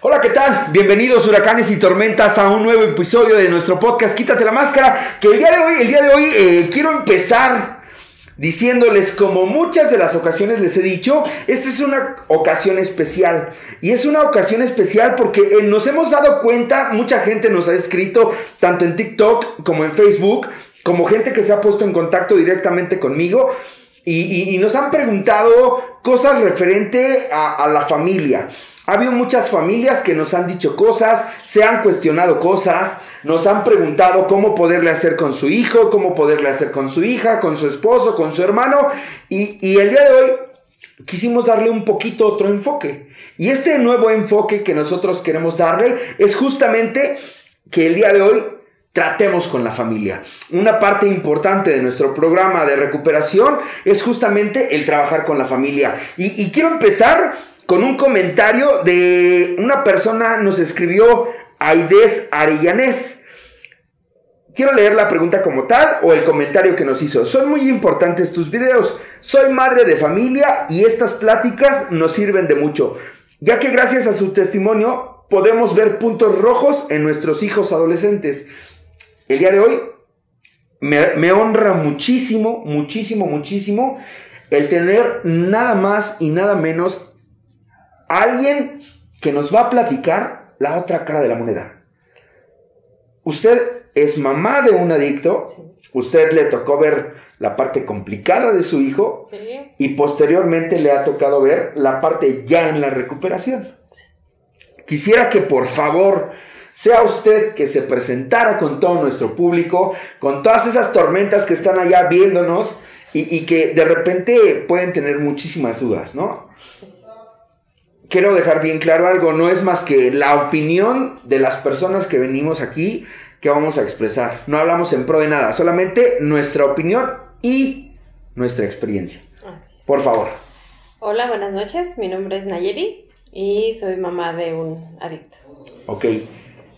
Hola, ¿qué tal? Bienvenidos huracanes y tormentas a un nuevo episodio de nuestro podcast Quítate la máscara, que el día de hoy, el día de hoy eh, quiero empezar diciéndoles como muchas de las ocasiones les he dicho, esta es una ocasión especial. Y es una ocasión especial porque eh, nos hemos dado cuenta, mucha gente nos ha escrito, tanto en TikTok como en Facebook, como gente que se ha puesto en contacto directamente conmigo. Y, nos han preguntado cosas referente a la familia. Ha habido muchas familias que nos han dicho cosas, se han cuestionado cosas, nos han preguntado cómo poderle hacer con su hijo, cómo poderle hacer con su hija, con su esposo, con su hermano. Y, el día de hoy quisimos darle un poquito otro enfoque. Y este nuevo enfoque que nosotros queremos darle es justamente que el día de hoy tratemos con la familia. Una parte importante de nuestro programa de recuperación es justamente el trabajar con la familia. Y, y quiero empezar con un comentario de una persona, nos escribió Aides Arellanes. Quiero leer la pregunta como tal o el comentario que nos hizo. Son muy importantes tus videos. Soy madre de familia y estas pláticas nos sirven de mucho, ya que gracias a su testimonio podemos ver puntos rojos en nuestros hijos adolescentes. El día de hoy me, me honra muchísimo, muchísimo, muchísimo el tener nada más y nada menos alguien que nos va a platicar la otra cara de la moneda. Usted es mamá de un adicto, usted le tocó ver la parte complicada de su hijo y posteriormente le ha tocado ver la parte ya en la recuperación. Quisiera que por favor sea usted que se presentara con todo nuestro público, con todas esas tormentas que están allá viéndonos y, y que de repente pueden tener muchísimas dudas, ¿no? Quiero dejar bien claro algo, no es más que la opinión de las personas que venimos aquí que vamos a expresar. No hablamos en pro de nada, solamente nuestra opinión y nuestra experiencia. Por favor. Hola, buenas noches. Mi nombre es Nayeli y soy mamá de un adicto. Ok.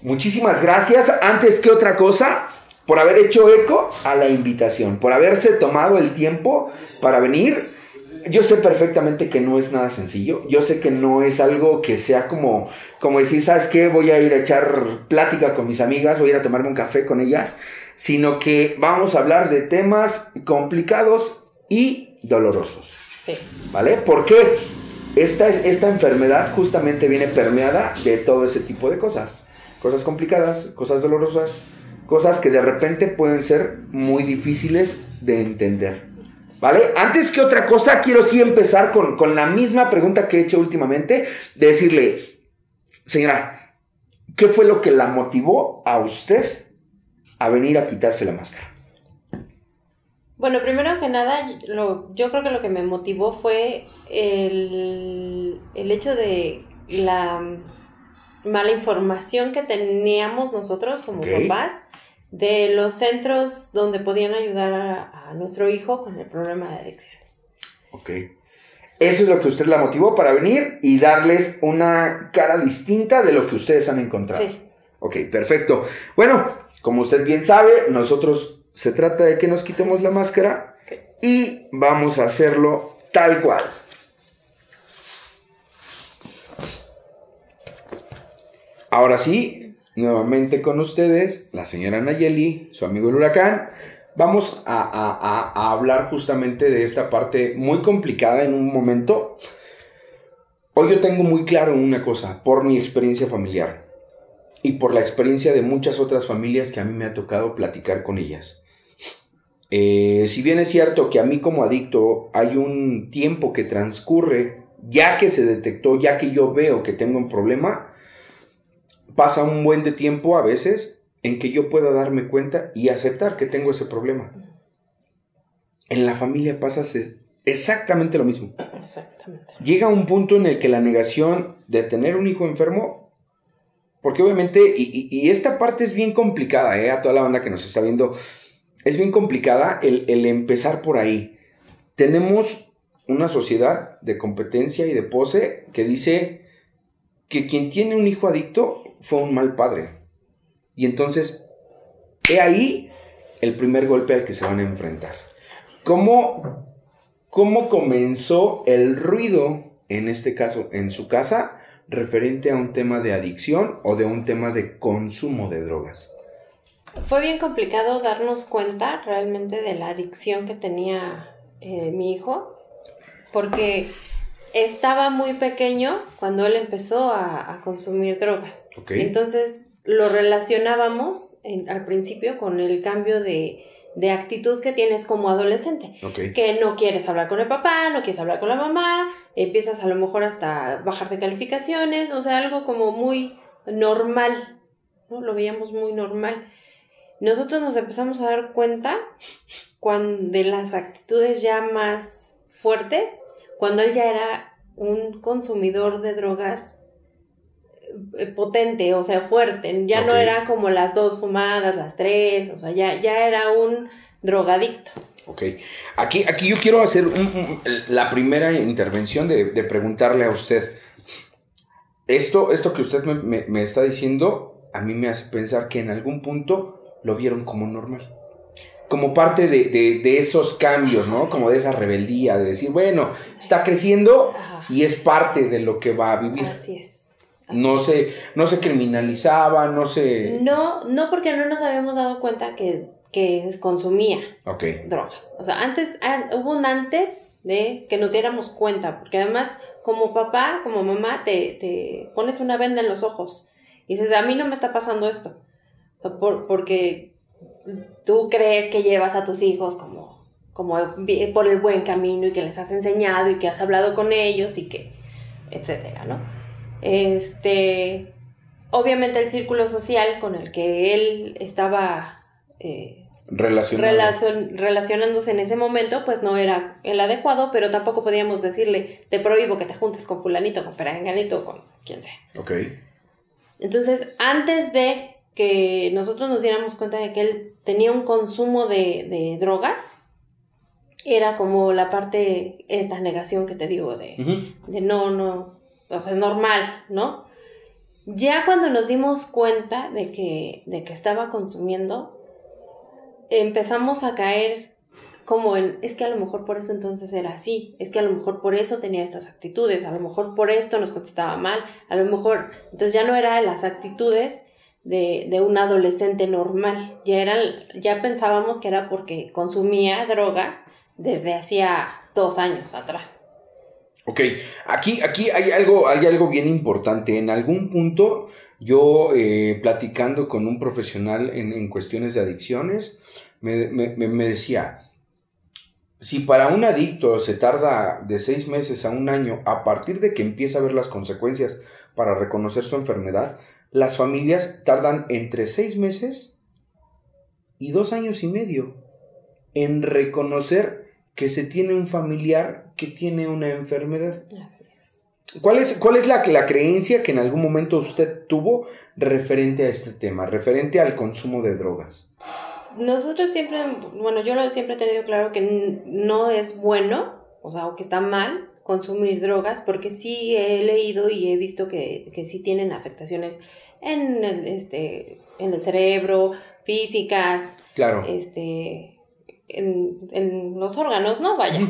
Muchísimas gracias. Antes que otra cosa, por haber hecho eco a la invitación, por haberse tomado el tiempo para venir yo sé perfectamente que no es nada sencillo. Yo sé que no es algo que sea como, como decir, ¿sabes qué? Voy a ir a echar plática con mis amigas, voy a ir a tomarme un café con ellas, sino que vamos a hablar de temas complicados y dolorosos. Sí. ¿Vale? Porque esta, esta enfermedad justamente viene permeada de todo ese tipo de cosas. Cosas complicadas, cosas dolorosas, cosas que de repente pueden ser muy difíciles de entender. ¿Vale? Antes que otra cosa, quiero sí empezar con, con la misma pregunta que he hecho últimamente, de decirle, señora, ¿qué fue lo que la motivó a usted a venir a quitarse la máscara? Bueno, primero que nada, yo creo que lo que me motivó fue el, el hecho de la mala información que teníamos nosotros como papás de los centros donde podían ayudar a, nuestro hijo con el problema de adicciones. Ok. Eso es lo que usted la motivó para venir y darles una cara distinta de lo que ustedes han encontrado. Sí. Ok, perfecto. Bueno, como usted bien sabe, nosotros se trata de que nos quitemos la máscara y vamos a hacerlo tal cual. Ahora sí, nuevamente con ustedes, la señora Nayeli, su amigo el huracán. Vamos a, hablar justamente de esta parte muy complicada en un momento. Hoy yo tengo muy claro una cosa, por mi experiencia familiar y por la experiencia de muchas otras familias que a mí me ha tocado platicar con ellas. Eh, si bien es cierto que a mí como adicto hay un tiempo que transcurre, ya que se detectó, ya que yo veo que tengo un problema, pasa un buen de tiempo a veces en que yo pueda darme cuenta y aceptar que tengo ese problema. En la familia pasa exactamente lo mismo. Exactamente. Llega un punto en el que la negación de tener un hijo enfermo, porque obviamente, y, esta parte es bien complicada, ¿eh? a toda la banda que nos está viendo, es bien complicada el, el empezar por ahí. Tenemos una sociedad de competencia y de pose que dice que quien tiene un hijo adicto fue un mal padre. Y entonces, he ahí el primer golpe al que se van a enfrentar. ¿Cómo, cómo comenzó el ruido, en este caso, en su casa? referente a un tema de adicción o de un tema de consumo de drogas? Fue bien complicado darnos cuenta realmente de la adicción que tenía eh, mi hijo, porque estaba muy pequeño cuando él empezó a, consumir drogas. Entonces lo relacionábamos al principio con el cambio de, actitud que tienes como adolescente. Que no quieres hablar con el papá, no quieres hablar con la mamá, empiezas a lo mejor hasta bajar de calificaciones, o sea, algo como muy normal, ¿no? Lo veíamos muy normal. Nosotros nos empezamos a dar cuenta cuando, de las actitudes ya más fuertes, cuando él ya era un consumidor de drogas eh, potente, o sea, fuerte, ya no era como las dos fumadas, las tres, o sea, ya, ya era un drogadicto. Ok, aquí, aquí yo quiero hacer la primera intervención de, preguntarle a usted, esto, esto que usted me, me está diciendo, a mí me hace pensar que en algún punto lo vieron como normal como parte de, esos cambios, ¿no? Como de esa rebeldía, de decir, bueno, está creciendo y es parte de lo que va a vivir. Así es. no, Se, no se criminalizaba, no se... No, no porque no nos habíamos dado cuenta que, que consumía drogas. O sea, antes, ah, hubo un antes de que nos diéramos cuenta, porque además como papá, como mamá, te, te pones una venda en los ojos y dices, a mí no me está pasando esto. por, porque tú crees que llevas a tus hijos como, como por el buen camino y que les has enseñado y que has hablado con ellos y que, etcétera, ¿no? Este, obviamente el círculo social con el que él estaba eh, relacionándose en ese momento, pues no era el adecuado, pero tampoco podíamos decirle, te prohíbo que te juntes con fulanito, con peranganito, con quien sea. Ok. Entonces, antes de que nosotros nos diéramos cuenta de que él tenía un consumo de, drogas, era como la parte, esta negación que te digo, de, de no, no, o sea, es normal, ¿no? Ya cuando nos dimos cuenta de que, de que estaba consumiendo, empezamos a caer como en, es que a lo mejor por eso entonces era así, es que a lo mejor por eso tenía estas actitudes, a lo mejor por esto nos contestaba mal, a lo mejor, entonces ya no eran las actitudes, de, un adolescente normal. Ya, ya pensábamos que era porque consumía drogas desde hacía dos años atrás. Ok, aquí, aquí hay, algo, hay algo bien importante. En algún punto yo eh, platicando con un profesional en, cuestiones de adicciones, me, me, decía, si para un adicto se tarda de seis meses a un año a partir de que empieza a ver las consecuencias para reconocer su enfermedad, las familias tardan entre seis meses y dos años y medio en reconocer que se tiene un familiar que tiene una enfermedad. Así es. ¿Cuál es, cuál es la, la, creencia que en algún momento usted tuvo referente a este tema, referente al consumo de drogas? Nosotros siempre, bueno, yo siempre he tenido claro que no es bueno, o sea, o que está mal consumir drogas, porque sí he leído y he visto que, que sí tienen afectaciones en el, este, en el cerebro, físicas, claro. este, en, en los órganos, ¿no? Vaya.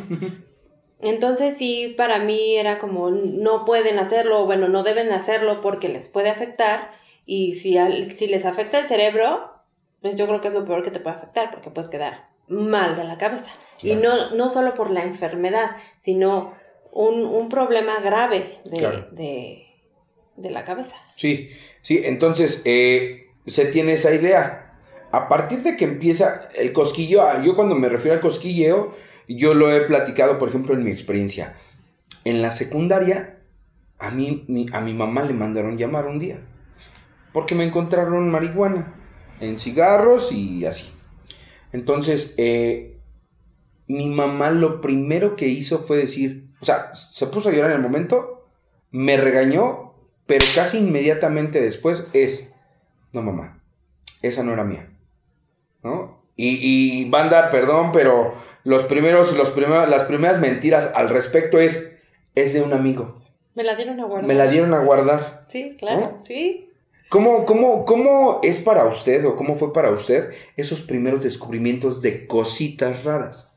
Entonces sí, para mí era como no pueden hacerlo, bueno, no deben hacerlo porque les puede afectar y si, si les afecta el cerebro, pues yo creo que es lo peor que te puede afectar porque puedes quedar mal de la cabeza. Y no, no solo por la enfermedad, sino un, problema grave de, la cabeza. Sí, sí, entonces eh, se tiene esa idea. A partir de que empieza el cosquillo, ah, yo cuando me refiero al cosquilleo, yo lo he platicado, por ejemplo, en mi experiencia. En la secundaria, a mí, a mi mamá le mandaron llamar un día, porque me encontraron marihuana en cigarros y así. Entonces, eh, mi mamá lo primero que hizo fue decir, o sea, se puso a llorar en el momento, me regañó, pero casi inmediatamente después es, no mamá, esa no era mía. ¿No? Y, y banda, perdón, pero los primeros, los primeros, las primeras mentiras al respecto es, es de un amigo. Me la dieron a guardar. Me la dieron a guardar. Sí, claro, sí. ¿Cómo, cómo, ¿Cómo es para usted o cómo fue para usted esos primeros descubrimientos de cositas raras?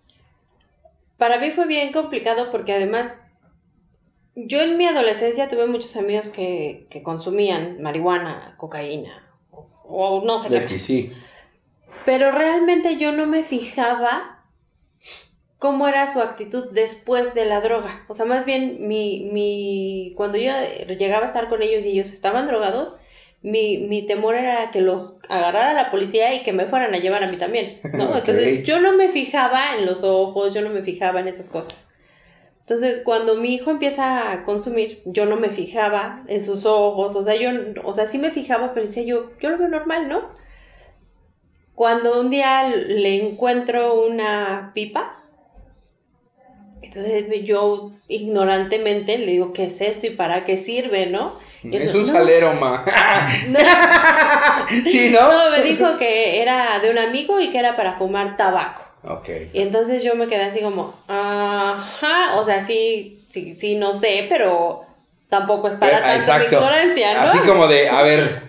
Para mí fue bien complicado porque además yo en mi adolescencia tuve muchos amigos que, que consumían marihuana, cocaína, o, o no sé De qué. sí. Pero realmente yo no me fijaba cómo era su actitud después de la droga. O sea, más bien mi, mi, cuando yo llegaba a estar con ellos y ellos estaban drogados, mi, mi temor era que los agarrara la policía y que me fueran a llevar a mí también, ¿no? Ok. Entonces yo no me fijaba en los ojos, yo no me fijaba en esas cosas. Entonces, cuando mi hijo empieza a consumir, yo no me fijaba en sus ojos, o sea, yo, o sea, sí me fijaba, pero decía yo, yo lo veo normal, ¿no? Cuando un día le encuentro una pipa, entonces yo ignorantemente le digo, ¿qué es esto y para qué sirve, no? Es un "No". salero, ma. No, sí, ¿no? no, me dijo que era de un amigo y que era para fumar tabaco. Ok. Y entonces yo me quedé así como, ajá, o sea, sí, sí, sí, no sé, pero tampoco es para Eh, tanta exacto. ignorancia, ¿no? Así como de, a ver,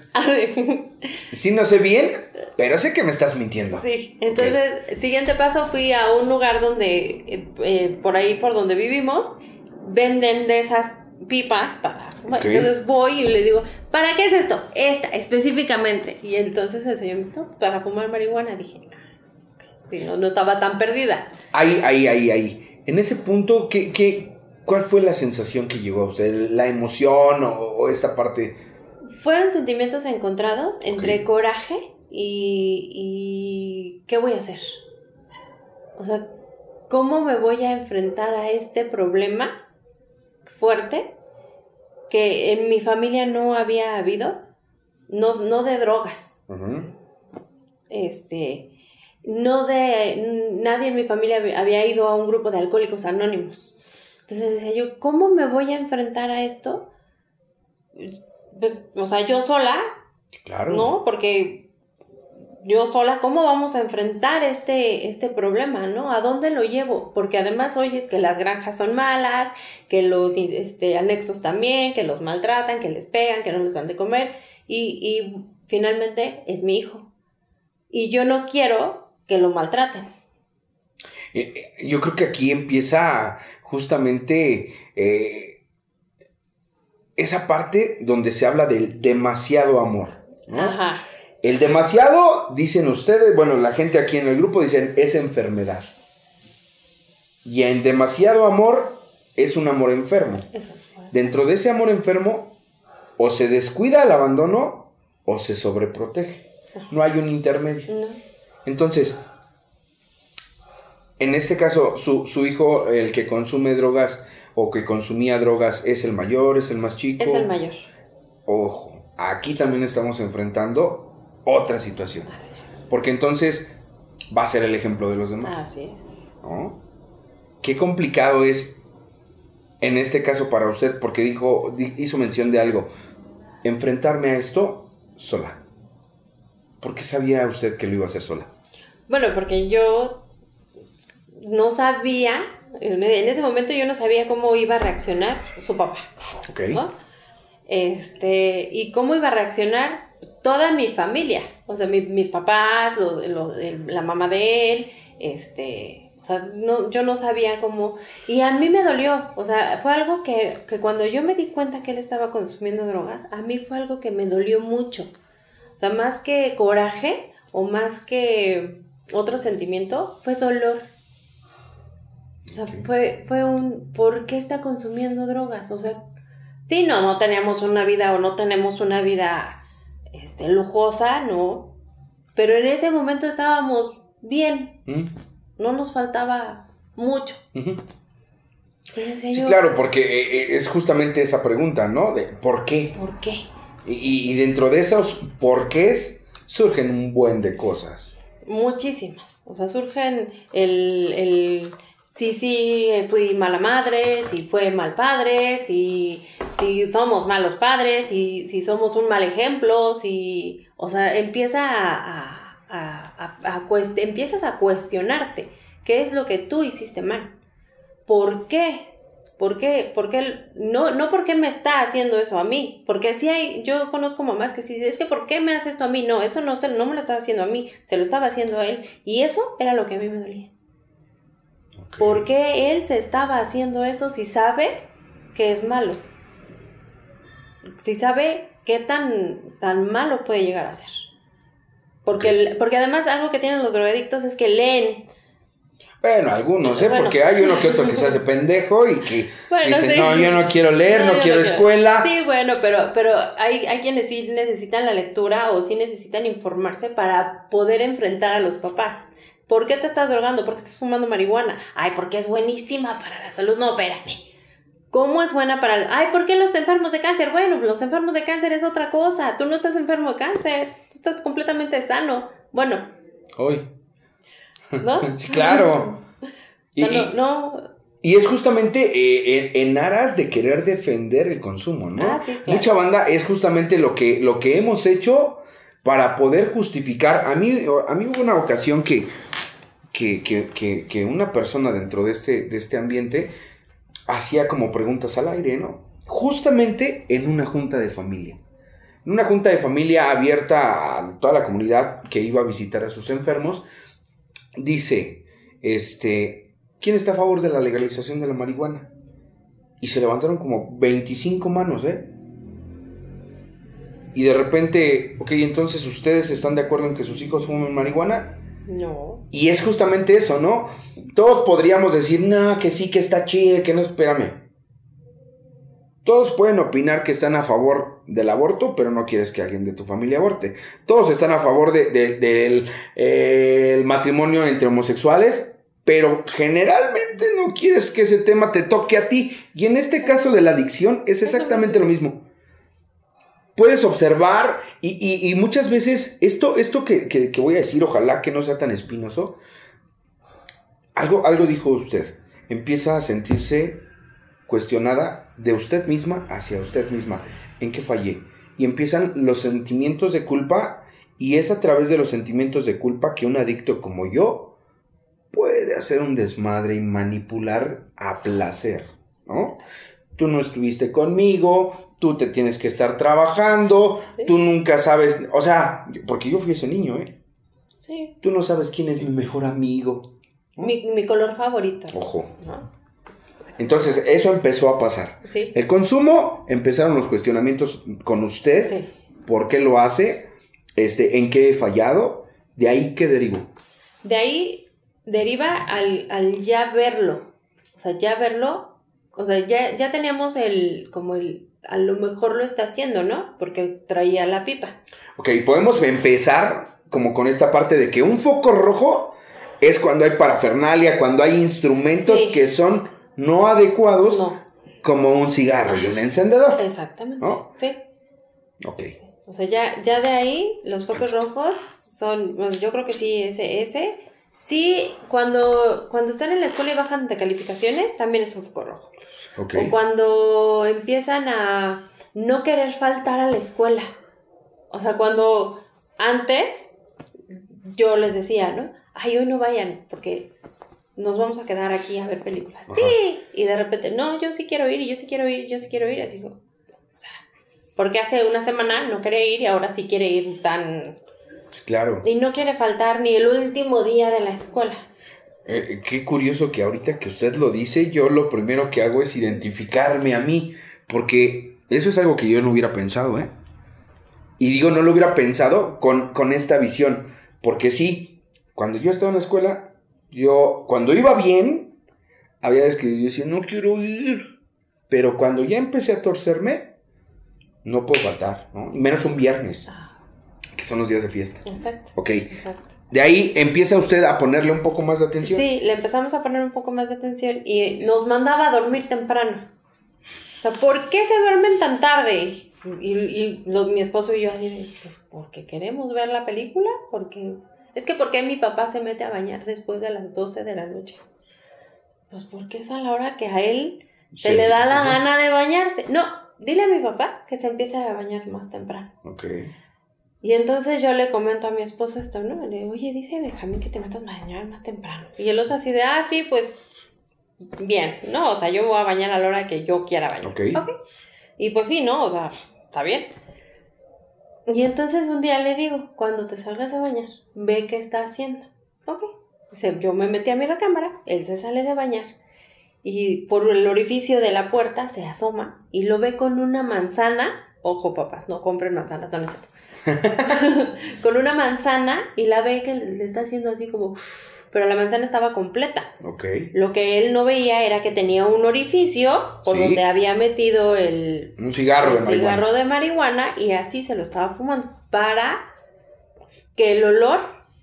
sí no sé bien, pero sé que me estás mintiendo. Sí, entonces, siguiente paso, fui a un lugar donde, eh, eh, por ahí por donde vivimos, venden de esas pipas para Entonces voy y le digo, ¿para qué es esto? Esta, específicamente. Y entonces el señor me dijo, "No, para fumar marihuana. Dije, ah, ok". Sí, no, no estaba tan perdida. Ahí, ahí, ahí, ahí. En ese punto, ¿qué, qué, ¿cuál fue la sensación que llegó a usted? ¿La emoción o, o esta parte? Fueron sentimientos encontrados entre coraje y, y ¿qué voy a hacer? O sea, ¿cómo me voy a enfrentar a este problema fuerte que en mi familia no había habido? No, no de drogas, este, no de, nadie en mi familia había- había ido a un grupo de alcohólicos anónimos. Entonces decía yo, ¿cómo me voy a enfrentar a esto? Pues, o sea, yo sola, Claro. ¿no? Porque yo sola, ¿cómo vamos a enfrentar este, este problema, ¿no? ¿A dónde lo llevo? Porque además oyes que las granjas son malas, que los este, anexos también, que los maltratan, que les pegan, que no les dan de comer. Y, y finalmente es mi hijo. Y yo no quiero que lo maltraten. Eh, eh, Yo creo que aquí empieza justamente eh, esa parte donde se habla del demasiado amor. ¿no? Ajá. El demasiado, dicen ustedes, bueno, la gente aquí en el grupo dicen, es enfermedad. Y en demasiado amor es un amor enfermo. Eso. Dentro de ese amor enfermo, o se descuida el abandono o se sobreprotege. No hay un intermedio. No. Entonces, en este caso, su, su hijo, el que consume drogas o que consumía drogas, es el mayor, es el más chico. Es el mayor. Ojo, aquí también estamos enfrentando otra situación. Así es. Porque entonces va a ser el ejemplo de los demás. Así es. ¿no? Qué complicado es en este caso para usted, porque dijo, di- hizo mención de algo, enfrentarme a esto sola. ¿Por qué sabía usted que lo iba a hacer sola? Bueno, porque yo no sabía, en en ese momento yo no sabía cómo iba a reaccionar su papá, Ok. ¿no? Este, y cómo iba a reaccionar toda mi familia, o sea, mi- mis papás, lo- lo- el- la mamá de él, este, o sea, no, yo no sabía cómo, y a mí me dolió, o sea, fue algo que, que cuando yo me di cuenta que él estaba consumiendo drogas, a mí fue algo que me dolió mucho, o sea, más que coraje o más que otro sentimiento, fue dolor. O sea, fue, fue un, ¿por qué está consumiendo drogas? O sea, sí, no, no teníamos una vida o no tenemos una vida este, lujosa, no. Pero en ese momento estábamos bien, ¿Mm? no nos faltaba mucho. Sí, yo, claro, porque eh, eh, es justamente esa pregunta, ¿no? De ¿por qué? ¿por qué? Y, y- y dentro de esos porqués surgen un buen de cosas. Muchísimas. O sea, surgen el, el sí, sí, fui mala madre, si fue mal padre, si, si somos malos padres, si, somos un mal ejemplo, si, o sea, empieza a, a, a- a- cuest- empiezas a cuestionarte qué es lo que tú hiciste mal. ¿Por qué? ¿Por qué? ¿Por qué? No, no por qué me está haciendo eso a mí. Porque si hay, yo conozco mamás que sí, es que ¿por qué me hace esto a mí? No, eso no, no me lo estaba haciendo a mí, se lo estaba haciendo a él. Y eso era lo que a mí me dolía. Ok. ¿Por qué él se estaba haciendo eso si sabe que es malo. Si sabe qué tan, tan malo puede llegar a ser. Porque, porque además algo que tienen los drogadictos es que leen. Bueno, algunos, ¿eh? Porque hay uno que otro que se hace pendejo y que dice, no, yo no quiero leer, no, quiero escuela. Sí, bueno, pero, pero hay, hay quienes sí necesitan la lectura o sí necesitan informarse para poder enfrentar a los papás. ¿Por qué te estás drogando? ¿Por qué estás fumando marihuana? Ay, porque es buenísima para la salud. No, espérame. ¿Cómo es buena para el... Ay, ¿por qué los enfermos de cáncer? Bueno, los enfermos de cáncer es otra cosa. Tú no estás enfermo de cáncer. Tú estás completamente sano. Bueno. Hoy. ¿No? sí, claro. y, no, y es justamente eh, en, aras de querer defender el consumo, ¿no? Ah, sí, Mucha banda es justamente lo que, lo que hemos hecho para poder justificar. A mí, a mí hubo una ocasión que, que, que, que una persona dentro de este, de este ambiente hacía como preguntas al aire, ¿no? Justamente en una junta de familia. En una junta de familia abierta a toda la comunidad que iba a visitar a sus enfermos, dice, este, ¿quién está a favor de la legalización de la marihuana? Y se levantaron como 25 manos, ¿eh? Y de repente, ok, entonces ustedes están de acuerdo en que sus hijos fumen marihuana? No. Y es justamente eso, ¿no? Todos podríamos decir, no, que sí, que está chido, que no, espérame. Todos pueden opinar que están a favor del aborto, pero no quieres que alguien de tu familia aborte. Todos están a favor del de, matrimonio entre homosexuales, pero generalmente no quieres que ese tema te toque a ti. Y en este caso de la adicción es exactamente lo mismo puedes observar y, muchas veces esto, esto que, voy a decir, ojalá que no sea tan espinoso, algo, algo dijo usted, empieza a sentirse cuestionada de usted misma hacia usted misma, en qué fallé. Y empiezan los sentimientos de culpa y es a través de los sentimientos de culpa que un adicto como yo puede hacer un desmadre y manipular a placer, ¿no? Tú no estuviste conmigo, tú te tienes que estar trabajando, tú nunca sabes, o sea, porque yo fui ese niño, ¿eh? Sí. Tú no sabes quién es mi mejor amigo. Mi, color favorito. Ojo. Entonces, eso empezó a pasar. Sí. El consumo, empezaron los cuestionamientos con usted. Sí. ¿Por qué lo hace? Este, ¿En qué he fallado? ¿De ahí qué derivó? De ahí deriva al, al ya verlo. O sea, ya verlo. O sea, ya, ya teníamos el, como el, a lo mejor lo está haciendo, ¿no? Porque traía la pipa. Ok, podemos empezar como con esta parte de que un foco rojo es cuando hay parafernalia, cuando hay instrumentos que son no adecuados, como un cigarro y un encendedor. Exactamente. Sí. Ok. O sea, ya, ya de ahí los focos rojos son, bueno, yo creo que sí, ese, ese. Sí, cuando, cuando están en la escuela y bajan de calificaciones, también es un foco rojo. O cuando empiezan a no querer faltar a la escuela. O sea, cuando antes yo les decía, ¿no? Ay, hoy no vayan porque nos vamos a quedar aquí a ver películas. Sí. Y de repente, no, yo sí quiero ir y yo sí quiero ir, yo sí quiero ir. Así o sea, porque hace una semana no quería ir y ahora sí quiere ir tan... Claro. Y no quiere faltar ni el último día de la escuela. Eh, qué curioso que ahorita que usted lo dice, yo lo primero que hago es identificarme a mí, porque eso es algo que yo no hubiera pensado, ¿eh? Y digo, no lo hubiera pensado con, con esta visión, porque sí, cuando yo estaba en la escuela, yo, cuando iba bien, había veces que yo decía, no quiero ir, pero cuando ya empecé a torcerme, no puedo faltar, ¿no? menos un viernes, ah. que son los días de fiesta. Exacto. Ok. Exacto. De ahí empieza usted a ponerle un poco más de atención. Sí, le empezamos a poner un poco más de atención y nos mandaba a dormir temprano. O sea, ¿por qué se duermen tan tarde? Y, mi esposo y yo, pues porque queremos ver la película, porque... Es que ¿por qué mi papá se mete a bañar después de las 12 de la noche? Pues porque es a la hora que a él se le da la gana de bañarse. No, dile a mi papá que se empiece a bañar más temprano. Ok. Y entonces yo le comento a mi esposo esto, ¿no? Le digo, oye, dice Benjamín que te metas a bañar más temprano. Y el otro así de, ah, sí, pues, bien, ¿no? O sea, yo voy a bañar a la hora que yo quiera bañar. Ok. Y pues sí, ¿no? O sea, está bien. Y entonces un día le digo, cuando te salgas a bañar, ve qué está haciendo. Ok. yo me metí a mi cámara, él se sale de bañar. y por el orificio de la puerta se asoma y lo ve con una manzana. Ojo, papás, no compren manzanas, no necesito. con una manzana y la ve que le está haciendo así como pero la manzana estaba completa. Ok. Lo que él no veía era que tenía un orificio por Sí. donde había metido el, Un cigarro de el marihuana. cigarro de marihuana y así se lo estaba fumando para que el olor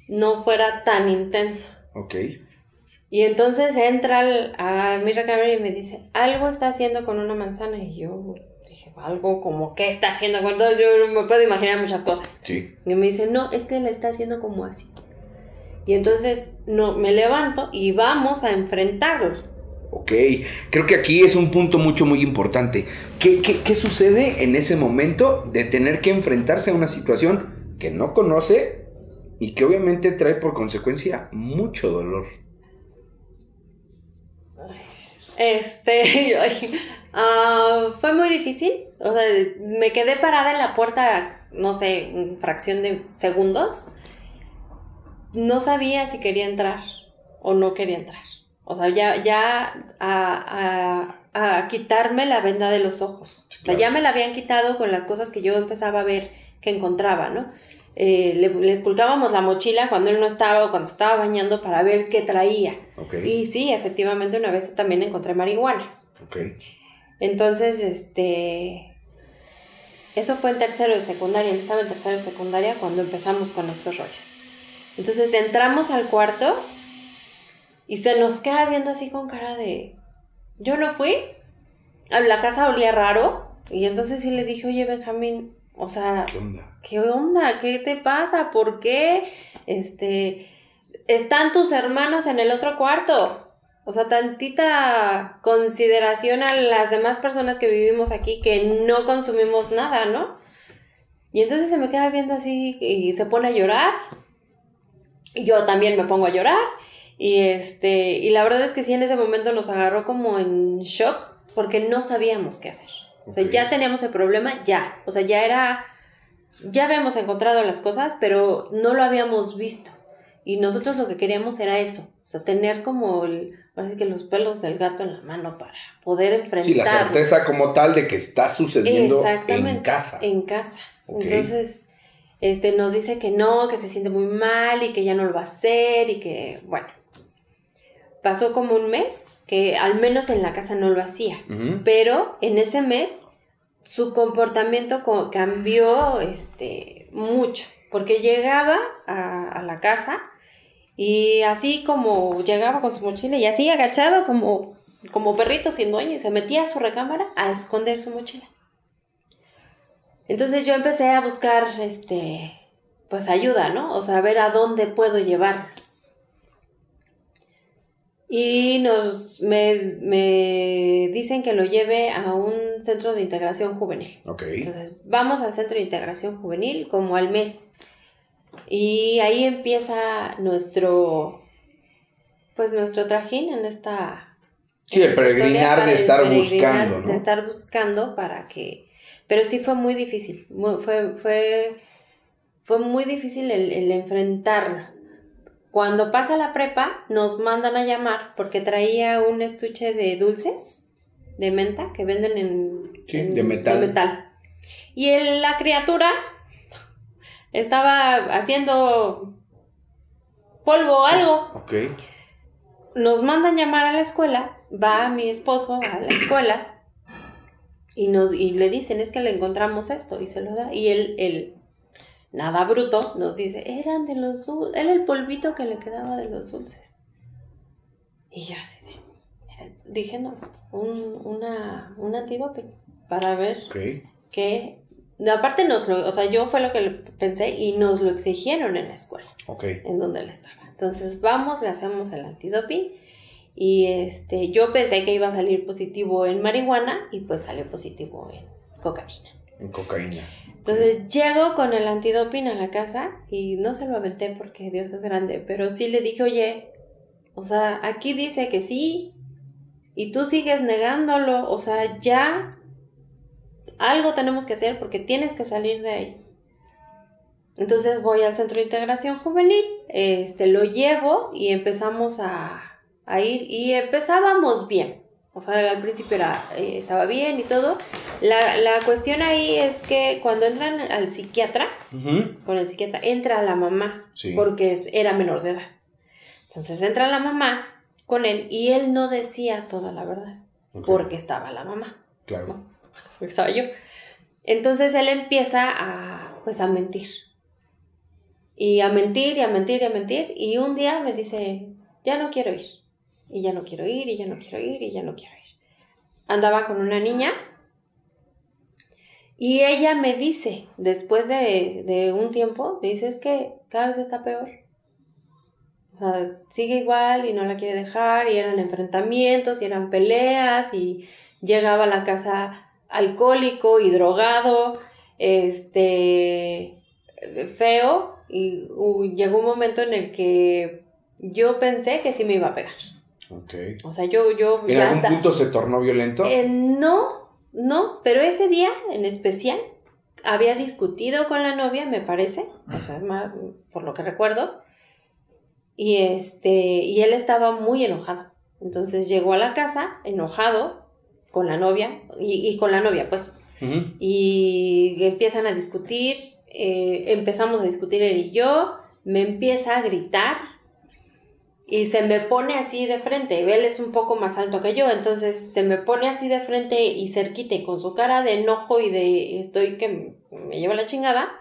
no fuera tan intenso. Ok. Y entonces entra al- a mi recámara y me dice, algo está haciendo con una manzana. Y yo algo como, ¿qué está haciendo con todo? Yo me puedo imaginar muchas cosas. Sí. Y me dice, no, es que la está haciendo como así. Y entonces no, me levanto y vamos a enfrentarlo. Ok, creo que aquí es un punto mucho, muy importante. ¿Qué, qué, qué sucede en ese momento de tener que enfrentarse a una situación que no conoce y que obviamente trae por consecuencia mucho dolor? Este, yo, ah, fue muy difícil. O sea, me quedé parada en la puerta, no sé, fracción de segundos. No sabía si quería entrar o no quería entrar. O sea, ya, ya a, a- a quitarme la venda de los ojos. O sea, claro. ya me la habían quitado con las cosas que yo empezaba a ver que encontraba, ¿no? Eh, le, le esculcábamos la mochila cuando él no estaba o cuando estaba bañando para ver qué traía. Ok. Y sí, efectivamente una vez también encontré marihuana. Ok. Entonces, este... Eso fue en tercero de secundaria, él estaba en tercero de secundaria cuando empezamos con estos rollos. Entonces entramos al cuarto y se nos queda viendo así con cara de... Yo no fui, a la casa olía raro y entonces sí le dije, oye Benjamín, o sea, ¿Qué onda? ¿qué onda? ¿Qué te pasa? ¿Por qué? Este, están tus hermanos en el otro cuarto. O sea, tantita consideración a las demás personas que vivimos aquí que no consumimos nada, ¿no? Y entonces se me queda viendo así y se pone a llorar. Yo también me pongo a llorar. Y este, y la verdad es que sí en ese momento nos agarró como en shock porque no sabíamos qué hacer. O sea, Ok. ya teníamos el problema, ya. O sea, ya era. Ya habíamos encontrado las cosas, pero no lo habíamos visto. Y nosotros lo que queríamos era eso. Sea, tener como el. Parece que los pelos del gato en la mano para poder enfrentar. Sí, la certeza como tal de que está sucediendo en casa. En casa. Entonces, este, nos dice que no, que se siente muy mal y que ya no lo va a hacer y que, bueno. Pasó como un mes que al menos en la casa no lo hacía. Pero en ese mes su comportamiento co- cambió este, mucho, porque llegaba a, a la casa y así como llegaba con su mochila y así agachado como, como perrito sin dueño y se metía a su recámara a esconder su mochila. Entonces yo empecé a buscar este pues ayuda, ¿no? O sea, a ver a dónde puedo llevar. Y nos me, me dicen que lo lleve a un centro de integración juvenil. Ok. Entonces, vamos al centro de integración juvenil como al mes. Y ahí empieza nuestro, pues nuestro trajín en esta... Sí, el peregrinar de estar peregrinar, buscando, ¿no? De estar buscando para que... Pero sí fue muy difícil, muy- fue, fue, fue muy difícil el, el enfrentarlo. Cuando pasa la prepa, nos mandan a llamar porque traía un estuche de dulces de menta que venden en, Sí, en- de metal. Y el- la criatura estaba haciendo polvo o algo. Ok. Nos mandan llamar a la escuela, va mi esposo a la escuela y, nos, y le dicen, es que le encontramos esto y se lo da. Y él, él, nada bruto, nos dice, eran de los dulces, era el polvito que le quedaba de los dulces. Y yo así dije, no, un, una, un antidoping para ver que... aparte nos lo, o sea, yo fue lo que le pensé y nos lo exigieron en la escuela Ok. en donde él estaba. Entonces vamos, le hacemos el antidoping y este, yo pensé que iba a salir positivo en marihuana y pues salió positivo en cocaína. En cocaína. Entonces llego con el antidoping a la casa y no se lo aventé porque Dios es grande, pero sí le dije, oye, o sea, aquí dice que sí y tú sigues negándolo, o sea, ya algo tenemos que hacer porque tienes que salir de ahí. Entonces voy al centro de integración juvenil, este, lo llevo y empezamos a, a ir y empezábamos bien. O sea, al principio era, eh, estaba bien y todo. La, la, cuestión ahí es que cuando entran al psiquiatra, con el psiquiatra, entra la mamá, porque era menor de edad. Entonces entra la mamá con él y él no decía toda la verdad, porque estaba la mamá. Claro. Porque estaba yo. Entonces él empieza a, pues, a mentir. Y a mentir y a mentir y a mentir. Y un día me dice, ya no quiero ir. Y ya no quiero ir, y ya no quiero ir, y ya no quiero ir. Andaba con una niña. Y ella me dice, después de, de un tiempo, me dice, es que cada vez está peor. O sea, sigue igual y no la quiere dejar, y eran enfrentamientos, y eran peleas, y llegaba a la casa alcohólico y drogado, este, feo, y llegó un momento en el que yo pensé que sí me iba a pegar. Ok. O sea, yo, yo. ¿En algún punto se tornó violento? Eh, no, no, pero ese día en especial había discutido con la novia, me parece, o sea, más por lo que recuerdo, y este, y él estaba muy enojado. Entonces llegó a la casa enojado con la novia, y, con la novia, pues, y empiezan a discutir, eh, empezamos a discutir él y yo, me empieza a gritar, y se me pone así de frente. Él es un poco más alto que yo, entonces se me pone así de frente y cerquita y con su cara de enojo y de estoy que me lleva la chingada.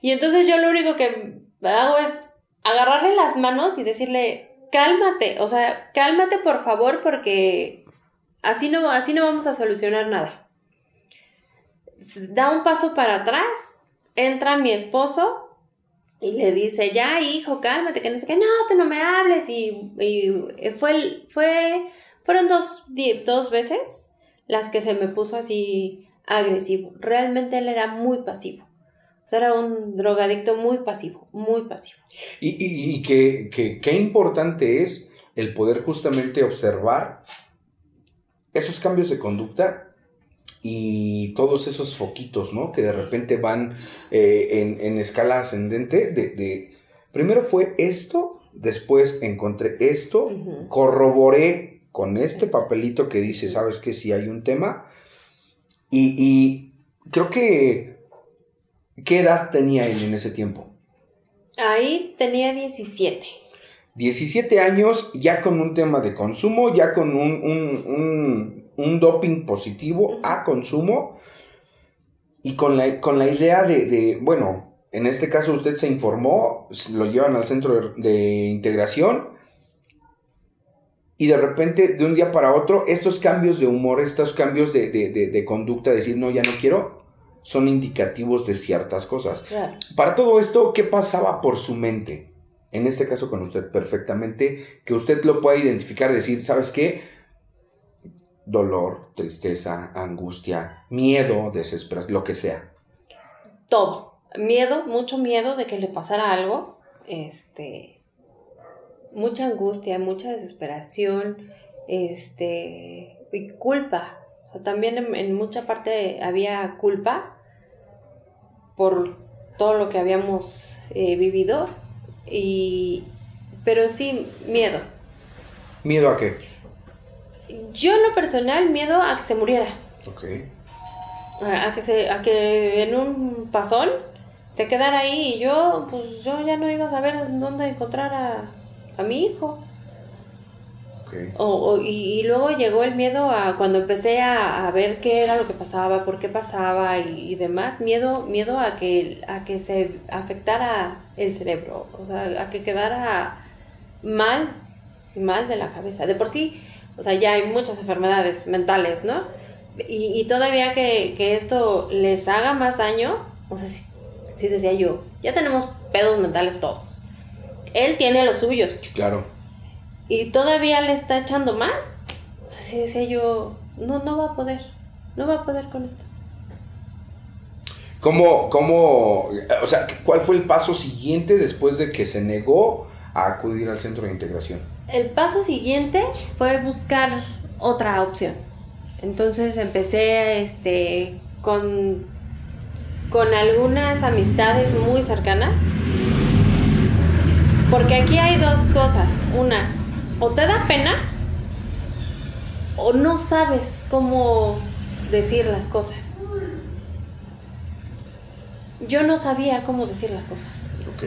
Y entonces yo lo único que hago es agarrarle las manos y decirle, cálmate, o sea, cálmate por favor porque así no, así no vamos a solucionar nada. Da un paso para atrás, entra mi esposo y le dice, ya hijo, cálmate, que no sé qué, no, tú no me hables. Y, fue, fue, fueron dos, dos veces las que se me puso así agresivo. Realmente él era muy pasivo. O sea, era un drogadicto muy pasivo, muy pasivo. Y, y, y qué importante es el poder justamente observar esos cambios de conducta y todos esos foquitos, ¿no? Que de repente van eh, en, escala ascendente de, primero fue esto, después encontré esto, corroboré con este papelito que dice, sabes que si hay un tema, y, creo que, ¿qué edad tenía él en ese tiempo? Ahí tenía 17. 17 años ya con un tema de consumo, ya con un un doping positivo a consumo y con la, con la idea de, bueno, en este caso usted se informó, lo llevan al centro de, integración y de repente, de un día para otro, estos cambios de humor, estos cambios de, de, conducta, decir, no, ya no quiero, son indicativos de ciertas cosas. Para todo esto, ¿qué pasaba por su mente? En este caso con usted perfectamente, que usted lo pueda identificar, decir, ¿sabes qué? dolor, tristeza, angustia, miedo, desesperación, lo que sea. Todo. Miedo, mucho miedo de que le pasara algo. Este. Mucha angustia, mucha desesperación. Este. Y culpa. también en, mucha parte había culpa por todo lo que habíamos eh, vivido. Y. Pero sí, miedo. ¿Miedo a qué? Yo en lo personal, miedo a que se muriera. Ok. A, que se, a que en un pasón se quedara ahí y yo, pues yo ya no iba a saber dónde encontrar a, a mi hijo. Okay. O, y, luego llegó el miedo a cuando empecé a, a, ver qué era lo que pasaba, por qué pasaba y, demás, miedo, miedo a que, a que se afectara el cerebro, o sea, a que quedara mal, mal de la cabeza. De por sí, o sea, ya hay muchas enfermedades mentales, ¿no? Y, todavía que, esto les haga más daño, o sea, si, decía yo, ya tenemos pedos mentales todos. Él tiene los suyos. Claro. Y todavía le está echando más. Si decía yo, no, no va a poder, no va a poder con esto. ¿Cómo, cómo, o sea, cuál fue el paso siguiente después de que se negó a acudir al centro de integración? el paso siguiente fue buscar otra opción. Entonces empecé este, con, con algunas amistades muy cercanas. Porque aquí hay dos cosas. Una, o te da pena o no sabes cómo decir las cosas. Yo no sabía cómo decir las cosas. Ok.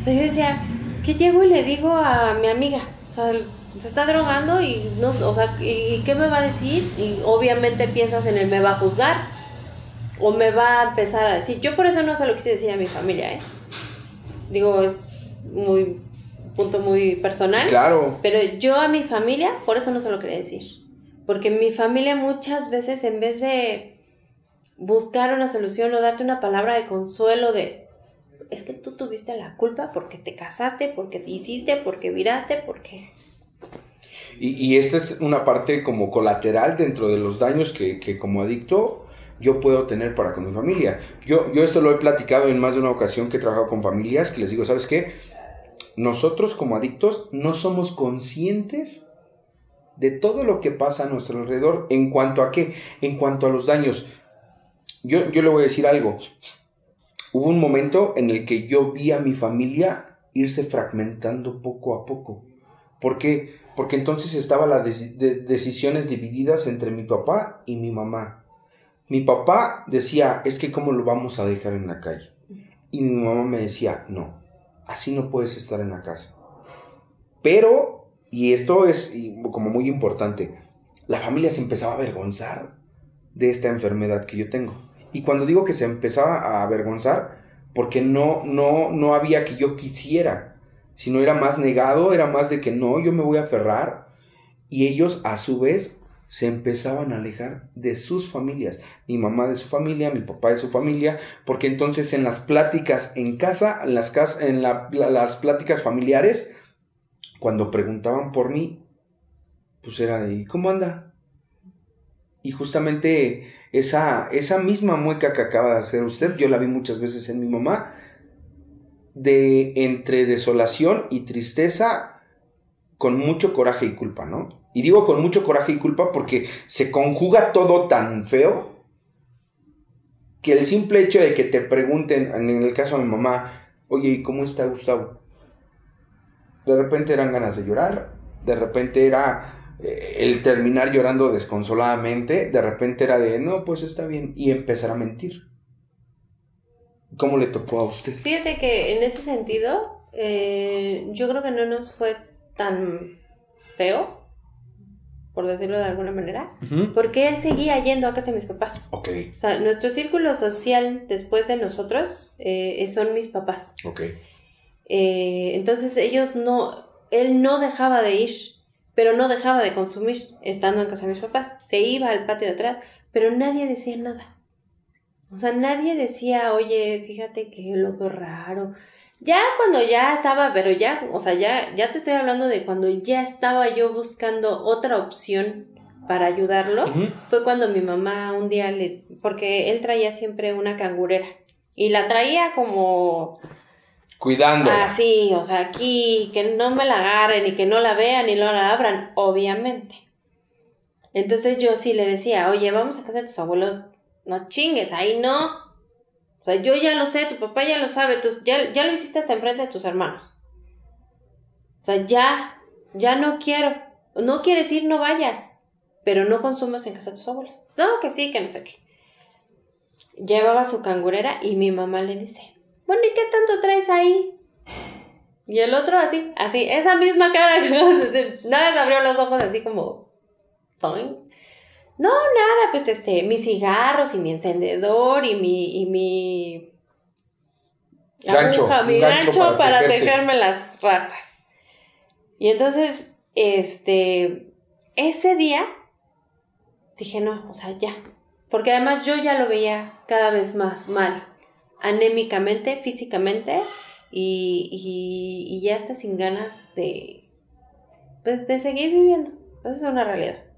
O sea, yo decía, ¿qué llego y le digo a mi amiga? O sea, se está drogando y no, o sea, ¿y qué me va a decir? Y obviamente piensas en él, me va a juzgar o me va a empezar a decir. Yo por eso no se lo quise decir a mi familia, ¿eh? Digo, es muy punto muy personal. Claro. Pero yo a mi familia, por eso no se lo quería decir. Porque mi familia muchas veces en vez de buscar una solución o darte una palabra de consuelo de es que tú tuviste la culpa porque te casaste, porque te hiciste, porque viraste, porque... Y, y esta es una parte como colateral dentro de los daños que, que como adicto yo puedo tener para con mi familia. Yo, yo esto lo he platicado en más de una ocasión que he trabajado con familias, que les digo, ¿sabes qué? Nosotros como adictos no somos conscientes de todo lo que pasa a nuestro alrededor en cuanto a qué, en cuanto a los daños. Yo, yo le voy a decir algo. Hubo un momento en el que yo vi a mi familia irse fragmentando poco a poco. ¿Por qué? Porque entonces estaban las decisiones divididas entre mi papá y mi mamá. Mi papá decía, es que cómo lo vamos a dejar en la calle. Y mi mamá me decía, no, así no puedes estar en la casa. Pero, y esto es como muy importante, la familia se empezaba a avergonzar de esta enfermedad que yo tengo. Y cuando digo que se empezaba a avergonzar, porque no, no, no había que yo quisiera, sino era más negado, era más de que no, yo me voy a aferrar. Y ellos a su vez se empezaban a alejar de sus familias, mi mamá de su familia, mi papá de su familia, porque entonces en las pláticas en casa, en las, en las pláticas familiares, cuando preguntaban por mí, pues era de, ¿cómo anda? Y justamente esa, esa misma mueca que acaba de hacer usted, yo la vi muchas veces en mi mamá, de entre desolación y tristeza, con mucho coraje y culpa, ¿no? Y digo con mucho coraje y culpa porque se conjuga todo tan feo que el simple hecho de que te pregunten, en el caso de mi mamá, oye, ¿y cómo está Gustavo? De repente eran ganas de llorar, de repente era eh, el terminar llorando desconsoladamente, de repente era de, no, pues está bien, y empezar a mentir. ¿Cómo le tocó a usted? Fíjate que en ese sentido, eh, yo creo que no nos fue tan feo, por decirlo de alguna manera, porque él seguía yendo a casa de mis papás. Ok. O sea, nuestro círculo social después de nosotros eh, son mis papás. Ok. entonces ellos no, él no dejaba de ir pero no dejaba de consumir estando en casa de mis papás. Se iba al patio de atrás, pero nadie decía nada. O sea, nadie decía, oye, fíjate que lo veo raro. Ya cuando ya estaba, pero ya, o sea, ya, ya te estoy hablando de cuando ya estaba yo buscando otra opción para ayudarlo, fue cuando mi mamá un día le, porque él traía siempre una cangurera y la traía como cuidando. Así, o sea, aquí, que no me la agarren y que no la vean y no la abran, obviamente. Entonces yo sí le decía, oye, vamos a casa de tus abuelos, no chingues, ahí no. O sea, yo ya lo sé, tu papá ya lo sabe, tú, ya, ya lo hiciste hasta enfrente de tus hermanos. O sea, ya, ya no quiero. No quieres ir, no vayas. Pero no consumas en casa tus abuelos. No, que sí, que no sé qué. Llevaba su cangurera y mi mamá le dice, bueno, ¿y qué tanto traes ahí? Y el otro así, así, esa misma cara, nada se abrió los ojos así como, No, nada, pues este, mis cigarros y mi encendedor y mi, y mi gancho, mi gancho, para, tejerme las rastas. Y entonces, este, ese día dije, no, o sea, ya. Porque además yo ya lo veía cada vez más mal anémicamente, físicamente, y, ya está sin ganas de, pues, de seguir viviendo. Esa es una realidad.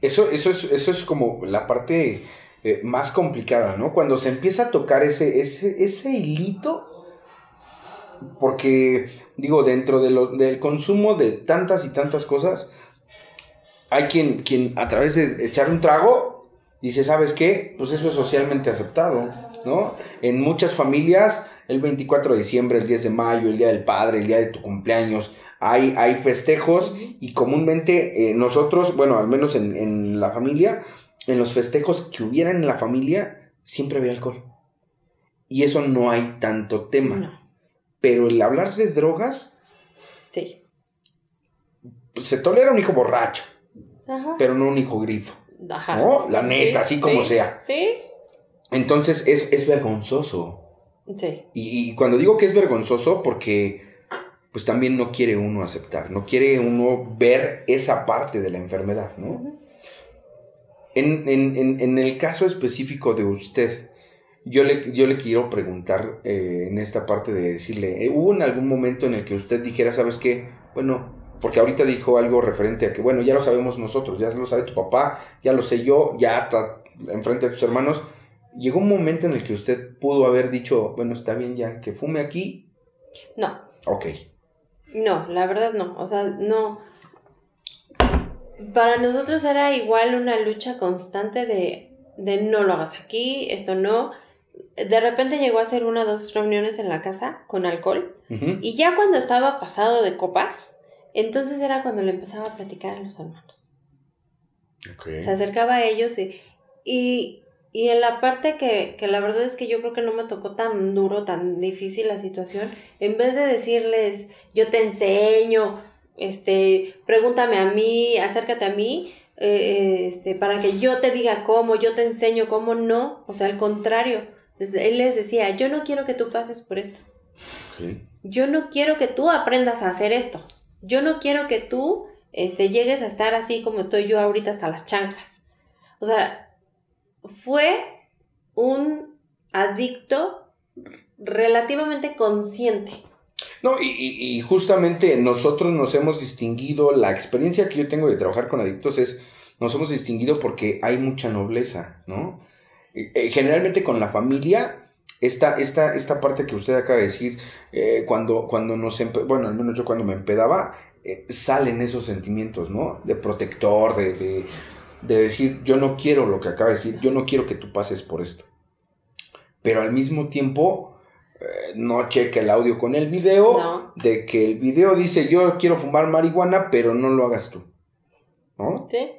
Eso, eso, es, eso es como la parte eh, más complicada, ¿no? Cuando se empieza a tocar ese, ese, ese hilito, porque, digo, dentro de lo, del consumo de tantas y tantas cosas, hay quien, quien a través de echar un trago dice, ¿sabes qué? Pues eso es socialmente aceptado. ¿no? En muchas familias, el 24 de diciembre, el 10 de mayo, el Día del Padre, el día de tu cumpleaños, hay, hay festejos y comúnmente eh, nosotros, bueno, al menos en, en, la familia, en los festejos que hubieran en la familia, siempre había alcohol. Y eso no hay tanto tema. Pero el hablar de drogas... Sí. Se tolera un hijo borracho, pero no un hijo grifo. Ajá. ¿No? La neta, así como sea. Sí. Entonces es, es vergonzoso. Sí. Y, cuando digo que es vergonzoso, porque pues también no quiere uno aceptar, no quiere uno ver esa parte de la enfermedad, ¿no? en, el caso específico de usted, yo le, yo le quiero preguntar eh, en esta parte de decirle, ¿hubo en algún momento en el que usted dijera, sabes qué? Bueno, porque ahorita dijo algo referente a que, bueno, ya lo sabemos nosotros, ya lo sabe tu papá, ya lo sé yo, ya está enfrente de tus hermanos, ¿Llegó un momento en el que usted pudo haber dicho, bueno, está bien ya, que fume aquí? No. Ok. No, la verdad no. O sea, no. Para nosotros era igual una lucha constante de, de no lo hagas aquí, esto no. De repente llegó a ser una o dos reuniones en la casa con alcohol. Y ya cuando estaba pasado de copas, entonces era cuando le empezaba a platicar a los hermanos. Okay. Se acercaba a ellos y, y y en la parte que, que la verdad es que yo creo que no me tocó tan duro, tan difícil la situación, en vez de decirles, yo te enseño, este, pregúntame a mí, acércate a mí, eh, este, para que yo te diga cómo, yo te enseño cómo no, o sea, al contrario. él les decía, yo no quiero que tú pases por esto. Yo no quiero que tú aprendas a hacer esto. Yo no quiero que tú este, llegues a estar así como estoy yo ahorita hasta las chanclas. O sea, fue un adicto relativamente consciente. No, y, justamente nosotros nos hemos distinguido, la experiencia que yo tengo de trabajar con adictos es, nos hemos distinguido porque hay mucha nobleza, ¿no? Eh, generalmente con la familia, esta, esta, esta parte que usted acaba de decir, eh, cuando, cuando nos, bueno, al menos yo cuando me empedaba, eh, salen esos sentimientos, ¿no? De protector, de decir, yo no quiero lo que acaba de decir, yo no quiero que tú pases por esto. Pero al mismo tiempo, eh, no cheque el audio con el video, de que el video dice, yo quiero fumar marihuana, pero no lo hagas tú. ¿No? Sí.